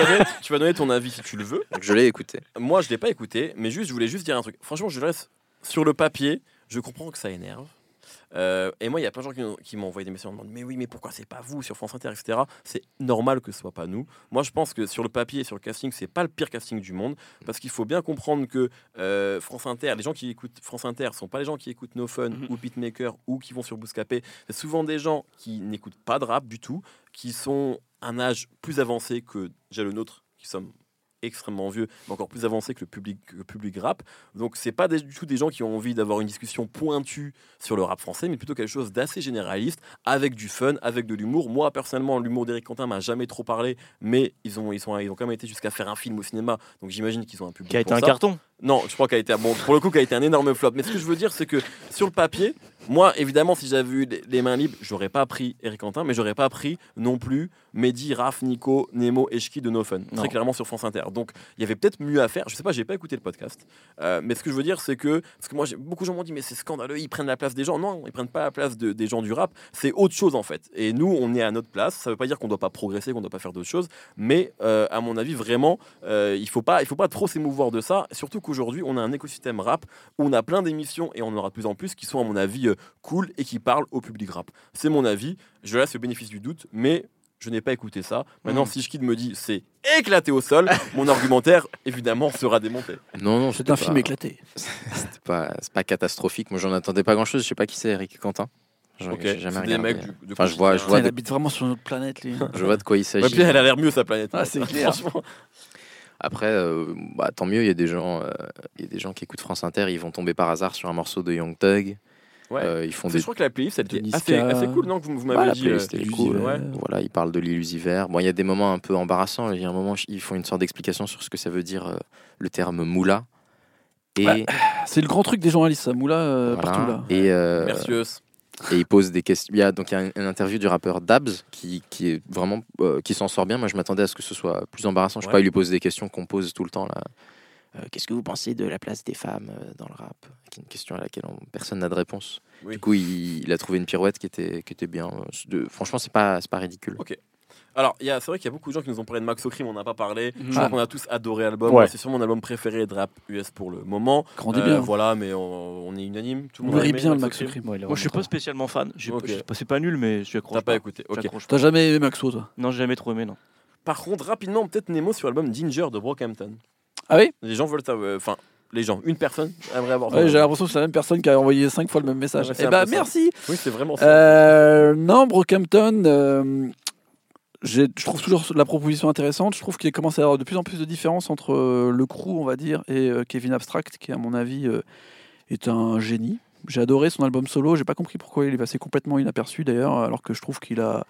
donner, tu vas ton avis si tu le veux. Donc je l'ai écouté. Moi, je l'ai pas écouté, mais juste, je voulais juste dire un truc. Franchement, je laisse sur le papier. Je comprends que ça énerve. Euh, et moi, il y a plein de gens qui, qui m'ont envoyé des messages en me demandant Mais oui, mais pourquoi c'est pas vous sur France Inter, etc. C'est normal que ce soit pas nous. Moi, je pense que sur le papier et sur le casting, c'est pas le pire casting du monde. Parce qu'il faut bien comprendre que euh, France Inter, les gens qui écoutent France Inter sont pas les gens qui écoutent No Fun Mhm. ou Beatmaker ou qui vont sur Bouscapé. C'est souvent des gens qui n'écoutent pas de rap du tout, qui sont un âge plus avancé que déjà le nôtre, qui sommes extrêmement vieux, mais encore plus avancé que le public, le public rap. Donc c'est pas des- du tout des gens qui ont envie d'avoir une discussion pointue sur le rap français, mais plutôt quelque chose d'assez généraliste, avec du fun, avec de l'humour. Moi personnellement, l'humour d'Éric Quentin m'a jamais trop parlé, mais ils ont, ils sont, ils ont quand même été jusqu'à faire un film au cinéma, donc j'imagine qu'ils ont un public. Qui a été pour un ça. carton. Non, je crois qu'elle a été bon pour le coup qu'elle a été un énorme flop. Mais ce que je veux dire, c'est que sur le papier, moi évidemment, si j'avais eu les- mains libres, j'aurais pas pris Eric Quentin, mais j'aurais pas pris non plus Mehdi, Raph, Nico, Nemo et Shki de No Fun. Non. Très clairement sur France Inter. Donc il y avait peut-être mieux à faire. Je sais pas, j'ai pas écouté le podcast. Euh, mais ce que je veux dire, c'est que parce que moi, beaucoup de gens m'ont dit mais c'est scandaleux, ils prennent la place des gens. Non, ils prennent pas la place de- des gens du rap. C'est autre chose en fait. Et nous, on est à notre place. Ça veut pas dire qu'on doit pas progresser, qu'on doit pas faire d'autres choses. Mais euh, à mon avis, vraiment, euh, il faut pas, il faut pas trop s'émouvoir de ça. Surtout qu'aujourd'hui, on a un écosystème rap où on a plein d'émissions et on en aura de plus en plus qui sont, à mon avis, euh, cool et qui parlent au public rap. C'est mon avis. Je laisse le bénéfice du doute, mais je n'ai pas écouté ça. Maintenant, Mm. si Schkid me dit c'est éclaté au sol, mon argumentaire évidemment sera démonté. Non, non, C'est un film éclaté. Pas, c'est pas catastrophique. Moi, j'en attendais pas grand chose. Je sais pas qui c'est, Eric Quentin. J'en- Ok, J'ai jamais des mecs du- de Enfin, je vois, je vois de, habite vraiment sur notre planète, lui. je vois de quoi il Ouais, s'agit. puis elle a l'air mieux sa planète. Ah, c'est clair. Franchement. Après, euh, bah, tant mieux. Il y a des gens, euh, il y a des gens qui écoutent France Inter. Ils vont tomber par hasard sur un morceau de Young Thug. Ouais. Euh, ils font des Je crois que la playlist, elle était assez, assez cool, non que Vous, vous m'avez Ouais, la dit. playlist, euh, elle est Illusive, cool. ouais. Voilà, ils parlent de l'illusiver. Bon, il y a des moments un peu embarrassants. Il y a un moment, ils font une sorte d'explication sur ce que ça veut dire euh, le terme moula. Et, Ouais, C'est le grand truc des journalistes, ça. Moula euh, voilà. partout là. et, euh, Merci. Et ils posent des questions. Il y a donc il y a une, interview du rappeur Dabs qui, qui est vraiment euh, qui s'en sort bien. Moi, je m'attendais à ce que ce soit plus embarrassant. Je sais Ouais. pas, il lui pose des questions qu'on pose tout le temps là. Euh, Qu'est-ce que vous pensez de la place des femmes euh, dans le rap? Une question à laquelle on- personne n'a de réponse. Oui. Du coup, il, il a trouvé une pirouette qui était, qui était bien. De- franchement, c'est pas, pas ridicule. Alors, il y a- c'est vrai qu'il y a beaucoup de gens qui nous ont parlé de Max O'Crim, on n'a pas parlé. Mhm. Je crois Ah. qu'on a tous adoré l'album. Ouais. C'est sûrement mon album préféré de rap US pour le moment. Grandis Euh, bien. Voilà, mais on, on est unanime. Tout le monde aimé bien le Max O'Crim. Ouais, Moi, je suis pas spécialement fan. J'ai- Ok. j'ai pas- C'est pas nul, mais je accroche T'as pas pas. écouté. T'as jamais aimé Maxo, toi Non, j'ai jamais trop aimé, non. Par contre, rapidement, peut-être Nemo sur l'album Ginger de Brockhampton. Ah oui? Les gens veulent savoir. Enfin, les gens, une personne aimerait avoir. Ouais, j'ai l'impression que c'est la même personne qui a envoyé cinq fois le même message. Ouais, eh bah merci. Oui, c'est vraiment ça. Euh, non, Brockhampton, euh, je trouve toujours la proposition intéressante. Je trouve qu'il commence à y avoir de plus en plus de différences entre euh, le crew, on va dire, et euh, Kevin Abstract, qui, à mon avis, euh, est un génie. J'ai adoré son album solo. J'ai pas compris pourquoi il est passé complètement inaperçu d'ailleurs, alors que je trouve qu'il a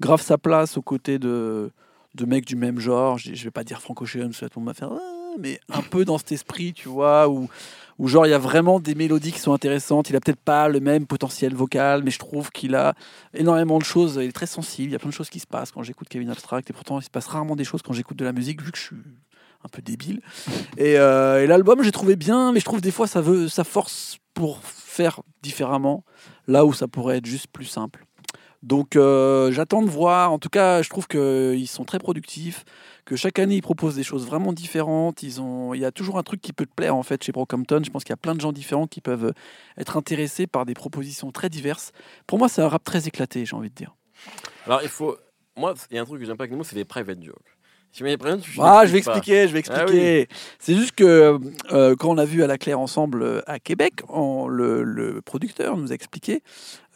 grave sa place aux côtés de, de mecs du même genre. Je, vais pas dire Frank Ocean, ça tout le monde faire, Ah mais un peu dans cet esprit, tu vois, où, où genre il y a vraiment des mélodies qui sont intéressantes. Il a peut-être pas le même potentiel vocal, mais je trouve qu'il a énormément de choses. Il est très sensible. Il y a plein de choses qui se passent quand j'écoute Kevin Abstract, et pourtant il se passe rarement des choses quand j'écoute de la musique, vu que je suis un peu débile. Et, euh, et l'album, j'ai trouvé bien, mais je trouve des fois ça veut, ça force pour faire différemment, là où ça pourrait être juste plus simple. Donc euh, j'attends de voir. En tout cas, je trouve qu'ils sont très productifs, que chaque année ils proposent des choses vraiment différentes. Il y a toujours un truc qui peut te plaire en fait chez Brockhampton. Je pense qu'il y a plein de gens différents qui peuvent être intéressés par des propositions très diverses. Pour moi, c'est un rap très éclaté, j'ai envie de dire. Alors, il faut. Moi, il y a un truc que j'aime pas avec Nemo, c'est les private jokes. Ah, je vais pas. expliquer, je vais Ah expliquer. C'est juste que euh, quand on a vu à la Claire ensemble euh, à Québec, on- le, le producteur nous a expliqué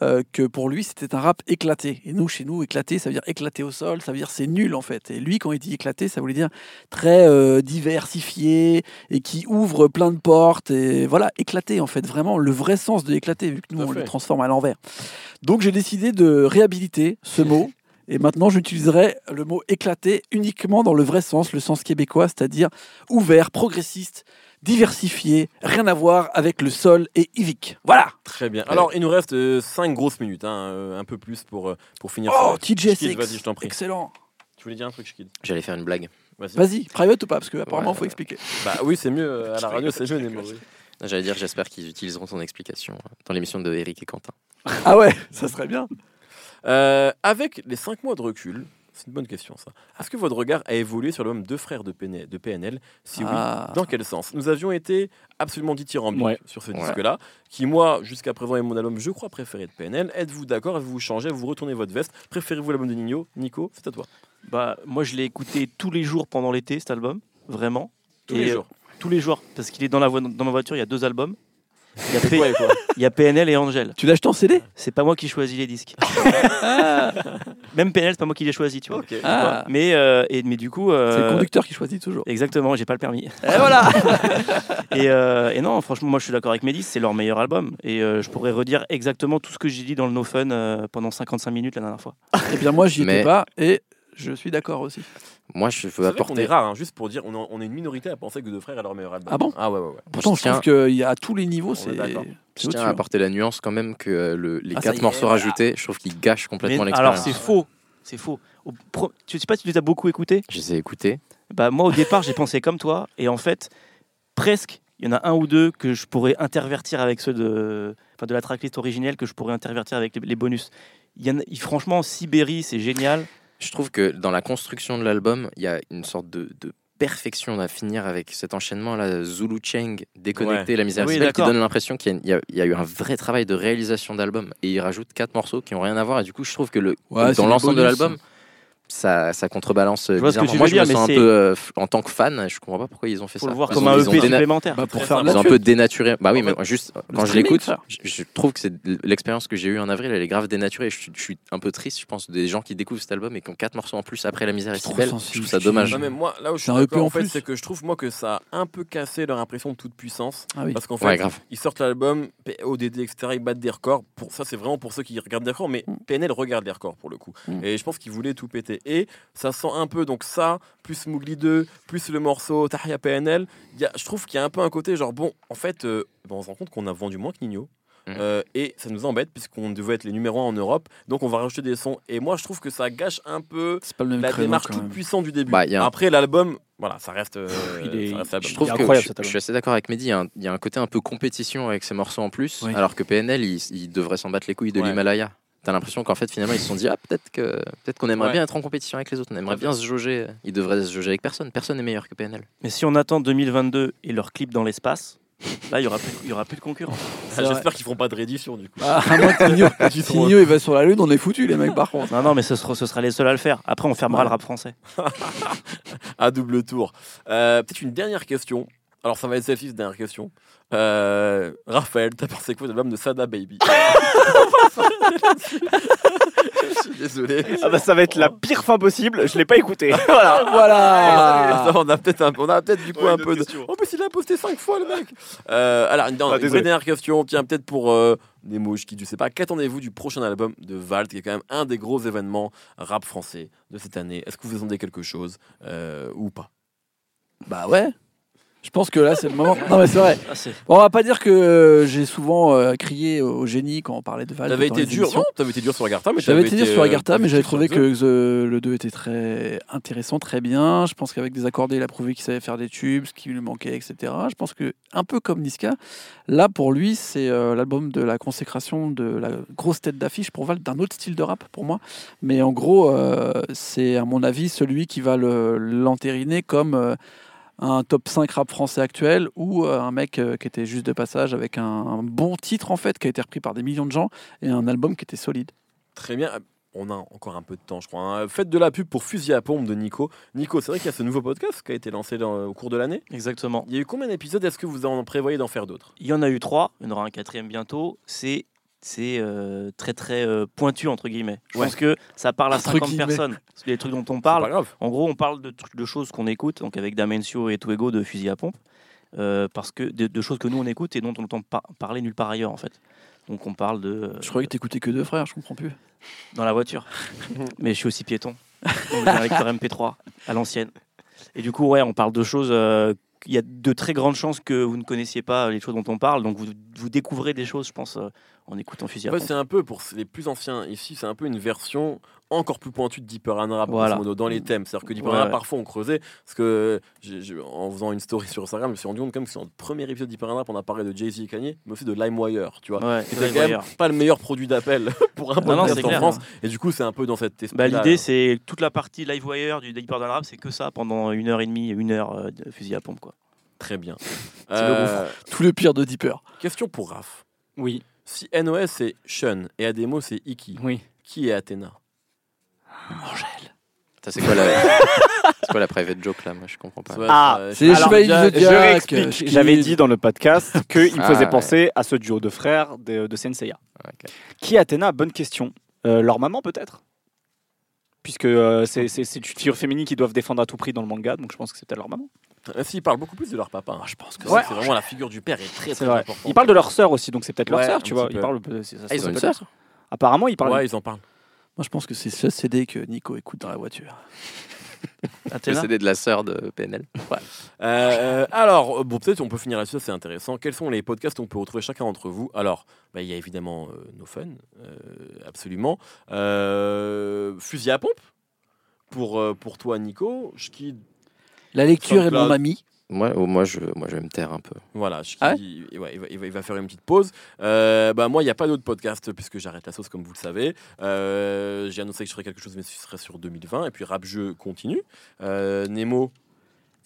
euh, que pour lui c'était un rap éclaté. Et nous, chez nous, éclaté, ça veut dire éclaté au sol, ça veut dire c'est nul en fait. Et lui, quand il dit éclaté, ça voulait dire très euh, diversifié et qui ouvre plein de portes. Et voilà, éclaté en fait, vraiment le vrai sens de éclaté, vu que nous on le transforme à l'envers. Donc j'ai décidé de réhabiliter ce mot. Et maintenant, j'utiliserai le mot éclaté uniquement dans le vrai sens, le sens québécois, c'est-à-dire ouvert, progressiste, diversifié, rien à voir avec le sol et Ivic. Voilà. Très bien. Alors, il nous reste 5 grosses minutes, hein, euh, un peu plus pour, euh, pour finir. Oh. Shkid, Vas-y, je t'en prie. Excellent. Tu voulais dire un truc, Shkid J'allais faire une blague. Vas-y. Vas-y, private ou pas? Parce que apparemment, Ouais. faut expliquer. Bah oui, c'est mieux euh, à la radio, c'est mieux. J'allais dire, j'espère qu'ils utiliseront ton explication euh, dans l'émission de Eric et Quentin. Ah ouais, ça serait bien. Euh, avec les 5 mois de recul, C'est une bonne question, ça. Est-ce que votre regard a évolué sur l'album Deux frères de PNL, de PNL Si Ah. oui, dans quel sens? Nous avions été absolument dithyrambiques Ouais. sur ce Ouais. disque-là, qui, moi, jusqu'à présent, est mon album, je crois, préféré de PNL. Êtes-vous d'accord? Avez-vous changé? Vous retournez votre veste? Préférez-vous l'album de Nino? Nico, c'est à toi. Bah, moi, je l'ai écouté tous les jours pendant l'été, cet album, vraiment. Tous Et, les euh, jours. tous les jours, parce qu'il est dans, la vo- dans ma voiture, il y a deux albums. Il y a, C'est P- quoi et quoi il y a PNL et Angel. Tu l'as acheté en CD C'est pas moi qui choisis les disques. Même PNL, c'est pas moi qui les choisis, tu vois. Ah. Mais, euh, et, mais du coup. euh, C'est le conducteur qui choisit toujours. Exactement, j'ai pas le permis. Et voilà Et, euh, et non, franchement, moi je suis d'accord avec Médis, c'est leur meilleur album. Et euh, je pourrais redire exactement tout ce que j'ai dit dans le No Fun euh, pendant 55 minutes la dernière fois. Eh bien, moi, j'y étais Mais- pas et je suis d'accord aussi. Moi, je veux vrai qu'on est apporter. rare, hein, juste pour dire, on, est- on est une minorité à penser que Deux frères est leur meilleur album. Ah bon Ah ouais, ouais, ouais. Pourtant, je je trouve tiens, qu'il y a à tous les niveaux, est c'est je tiens à apporter la nuance quand même que euh, le- les Ah, quatre morceaux rajoutés, je trouve qu'ils gâchent complètement Mais alors l'expérience. c'est faux, c'est faux. Au pro- Tu sais pas si tu les as beaucoup écoutés? Je les ai écoutés. bah, Moi au départ j'ai pensé comme toi. Et en fait, presque, il y en a un ou deux que je pourrais intervertir avec ceux de, enfin, de la tracklist originelle que je pourrais intervertir avec les, les bonus. Il y en a, franchement, Sibérie, c'est génial. Je trouve que dans la construction de l'album, il y a une sorte de, de perfection à finir avec cet enchaînement là, Zulu Cheng, déconnecté, la misère Oui, qui donne l'impression qu'il y a, y eu un vrai travail de réalisation d'album. Et il rajoute quatre morceaux qui ont rien à voir. Et du coup, je trouve que le, Ouais, c'est dans l'ensemble de l'album, ça, ça contrebalance euh, vois ce que tu Moi, veux je me dire, sens un mais peu, euh, en tant que fan, je comprends pas pourquoi ils ont fait Faut ça. le voir comme un EP supplémentaire. Bah, pour faire. Ils ont un peu dénaturé. Bah oui, En mais fait, juste quand je l'écoute, je, je trouve que c'est l'expérience que j'ai eue en avril, elle est grave dénaturée. Je, suis- je suis un peu triste, je pense, des gens qui découvrent cet album et qui ont quatre morceaux en plus après La misère est si trop belle. Je sensible, trouve ça dommage. Non, mais moi, là où je suis C'est un EP d'accord, en en fait, c'est que je trouve, moi, que ça a un peu cassé leur impression de toute puissance. Ah oui. Parce qu'en fait, Ouais, ils sortent l'album, ODD, etc. Ils battent des records. Pour ça, c'est vraiment pour ceux qui regardent des records, mais Mm. PNL regarde les records pour le coup. Mm. Et je pense qu'ils voulaient tout péter. Et ça sent un peu, donc ça, plus Mougli 2, plus le morceau Tahia PNL. il y a- je trouve qu'il y a un peu un côté genre, bon, en fait, euh, ben, on se rend compte qu'on a vendu moins que Nino. Mm. Euh, et ça nous embête puisqu'on devait être les numéros 1 en Europe, donc on va rajouter des sons. Et moi, je trouve que ça gâche un peu C'est pas le même la démarche toute puissante du début. Bah, un- Après l'album, voilà, ça reste. euh, Il est- ça reste l'album. Je trouve Il est que incroyable, je, je suis assez d'accord avec Mehdi. Il y, a un, il y a un côté un peu compétition avec ces morceaux en plus, Oui. alors que PNL, il, il devrait s'en battre les couilles de Ouais. l'Himalaya. T'as l'impression qu'en fait, finalement, ils se sont dit ah, peut-être que peut-être qu'on aimerait Ouais. bien être en compétition avec les autres, on aimerait bien se jauger. Ils devraient se jauger avec personne. Personne n'est meilleur que PNL. Mais si on attend 2022 et leur clip dans l'espace, là il y aura plus, il y aura plus de concurrence. Ah, J'espère qu'ils feront pas de réédition du coup. Ah, à moins que Nino- Ils si Nino il va sur la lune, on est foutu les mecs par contre. Non, non, mais ce sera, ce sera les seuls à le faire. Après, on fermera Ouais. le rap français. à double tour. Euh, Peut-être une dernière question. Alors ça va être celle-ci, cette dernière question. Euh, Raphaël, t'as pensé quoi de l'album de Sada Baby? Je suis désolé. Ah bah ça va être la pire fin possible, je l'ai pas écouté. voilà. Voilà. on a peut-être un, on a peut-être du coup Ouais, un peu de. question. En plus, il a posté 5 fois le mec. Euh, alors, une, Ah, une dernière question. Tiens, peut-être pour euh, Nemo, qui je sais pas. Qu'attendez-vous du prochain album de Valt, qui est quand même un des gros événements rap français de cette année? Est-ce que vous attendez quelque chose euh, ou pas? Bah ouais. Je pense que là c'est le moment. Non mais c'est vrai. Ah, Bon, on va pas dire que euh, j'ai souvent euh, crié au génie quand on parlait de Val. T'avais été dur, non T'avais été dur sur Agartha, mais J'avais été dire sur euh, Agartha, mais j'avais trouvé positif sur que The- le 2 était très intéressant, très bien. Je pense qu'avec des accordés, il a prouvé qu'il savait faire des tubes, ce qui lui manquait, etc. Je pense que, un peu comme Niska, là pour lui, c'est euh, l'album de la consécration de la grosse tête d'affiche pour Val, d'un autre style de rap pour moi. Mais en gros, euh, c'est à mon avis celui qui va le- l'entériner comme. Euh, un top 5 rap français actuel ou euh, un mec euh, qui était juste de passage avec un, un bon titre en fait qui a été repris par des millions de gens et un album qui était solide. Très bien. On a encore un peu de temps, je crois. hein. Faites de la pub pour Fusil à pompe de Nico. Nico, c'est vrai qu'il y a ce nouveau podcast qui a été lancé dans- au cours de l'année. Exactement. Il y a eu combien d'épisodes? Est-ce que vous en prévoyez d'en faire d'autres? Il y en a eu trois, il y en aura un quatrième bientôt. C'est c'est euh, très très euh, pointu entre guillemets. Je Ouais. pense que ça parle à Entre 50 guillemets. personnes. C'est les trucs dont on parle. En gros, on parle de, choses qu'on écoute, donc avec Damencio et Tuego de Fusil à pompe, euh, parce que de, de choses que nous on écoute et dont on entend pas parler nulle part ailleurs en fait. Donc on parle de euh, Je croyais que t'écoutais que deux frères, je comprends plus. dans la voiture. Mais je suis aussi piéton. Donc un lecteur MP3 à l'ancienne. Et du coup, ouais, on parle de choses. euh, Il y a de très grandes chances que vous ne connaissiez pas les choses dont on parle. Donc vous, vous découvrez des choses, je pense, euh, en écoutant Fusil pompe. c'est un peu pour les plus anciens ici, c'est un peu une version encore plus pointue de Deeper and Rap Voilà. dans les thèmes. C'est-à-dire que Deeper Ouais, Rap, ouais. parfois on creusait, parce que en faisant une story sur Instagram, je me suis rendu compte quand même que sur le premier épisode de Deeper and Rap, on a parlé de Jay-Z et Kanye, mais aussi de LimeWire, tu vois. Ouais, C'était c'est quand même pas le meilleur produit d'appel pour un podcast c'est en clair. France, et du coup c'est un peu dans cette esprit Bah, L'idée, c'est toute la partie Livewire du Deeper Rap, c'est que ça pendant une heure et demie, une heure euh, de fusil à pompe. Quoi. Très bien. le Euh, Tout le pire de Deeper. question pour Raph. Oui, Si NOS c'est Sean et Ademo c'est Iki, oui. qui est Athéna? Ça, c'est quoi la... c'est quoi la private joke là? Moi, je comprends pas. Ah, euh, c'est Je. Schkid. J'avais dit dans le podcast qu'il me Ah, faisait ouais. penser à ce duo de frères de, de Senseiya. Ok. Qui est Athéna? Bonne question. Euh, leur maman peut-être? Puisque euh, c'est une figure féminine qu'ils doivent défendre à tout prix dans le manga, donc je pense que c'est peut-être leur maman. Euh, S'ils parlent beaucoup plus de leur papa. hein. je pense que C'est Ouais. c'est vraiment la figure du père est très très vrai. importante. Ils parlent de leur sœur aussi, donc c'est peut-être leur sœur, tu vois. Ils parlent. ça Ah, ils ont une sœur Apparemment, ils parlent. Ouais, ils en parlent. Moi, je pense que c'est ce CD que Nico écoute dans la voiture. Le CD de la sœur de PNL. Euh, alors, bon, peut-être on peut finir là-dessus, c'est intéressant. Quels sont les podcasts qu'on peut retrouver chacun d'entre vous? Alors, bah, il y a évidemment euh, No Fun, euh, absolument. Euh, Fusil à pompe, pour, euh, pour toi, Nico. Schkid, La lecture est mon ami. Moi, oh, moi, je, moi, je vais me taire un peu. voilà, Ah ouais il, ouais, il va, il va- il va faire une petite pause. Euh, bah, moi, il n'y a pas d'autre podcast, puisque j'arrête la sauce, comme vous le savez. Euh, J'ai annoncé que je ferais quelque chose, mais ce serait sur 2020. Et puis, Rap Jeu continue. Euh, Nemo,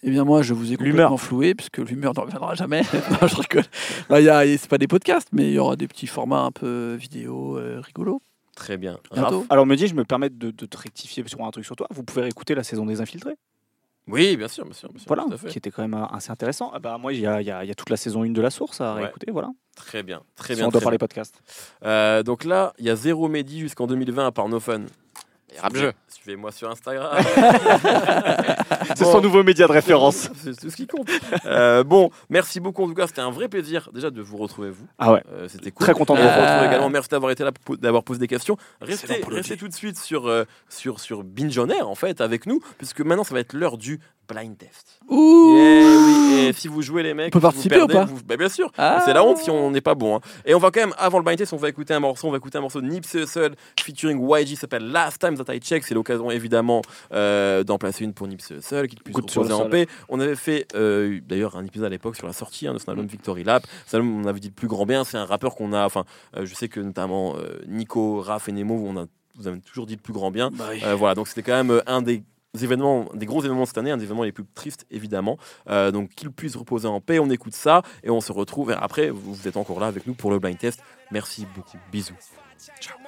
Eh bien, moi, je vous ai L'humeur. complètement floué, puisque l'humeur n'en reviendra jamais. non, je rigole. Non, il y a- C'est pas des podcasts, mais il y aura des petits formats un peu vidéo euh, rigolos. très bien. Bientôt. Raph Alors, me dis, je me permets de, de te rectifier sur un truc sur toi. Vous pouvez écouter la saison des Infiltrés. Oui, bien sûr, bien sûr. Bien sûr Voilà, qui était quand même euh, assez intéressant. Ah bah, moi, il y a, y y toute la saison 1 de la source à Ouais. réécouter. Voilà. Très bien, très Si bien. on doit parler podcast. Euh, donc là, il y a zéro Mehdi jusqu'en 2020 à part No Fun. Rap jeu. Suivez-moi sur Instagram. C'est Bon. son nouveau média de référence. C'est tout ce qui compte. Euh, bon, merci beaucoup en tout cas. C'était un vrai plaisir déjà de vous retrouver vous. Ah ouais. Euh, C'était cool. Très content de Euh, vous vous retrouver. également. Merci d'avoir été là, d'avoir posé des questions. Restez, restez tout de suite sur euh, sur sur Binge on Air en fait avec nous, puisque maintenant ça va être l'heure du blind test. Ouh Yeah, oui. Et si vous jouez les mecs, On peut si vous participer ou perdez, pas vous- bah, Bien sûr. Ah. C'est la honte si on n'est pas bon. hein. Et on va quand même, avant le blind test, on va écouter un morceau. On va écouter un morceau de Nipsey Hussle featuring YG, ça s'appelle Last Time That I Check. C'est l'occasion évidemment euh, d'en placer une pour Nipsey Hussle, qu'il puisse reposer en paix. On avait fait euh, d'ailleurs un épisode à l'époque sur la sortie hein, de son album Victory Lap. Cet album, on avait dit le plus grand bien. C'est un rappeur qu'on a, enfin, euh, je sais que notamment euh, Nico, Raph et Nemo, on a, vous avez toujours dit le plus grand bien. Bah oui. Euh, voilà, donc c'était quand même un des événements, des gros événements cette année, un des événements les plus tristes évidemment. Euh, donc qu'il puisse reposer en paix, on écoute ça et on se retrouve. Et après, vous, vous êtes encore là avec nous pour le blind test. Merci beaucoup, bisous. Ciao.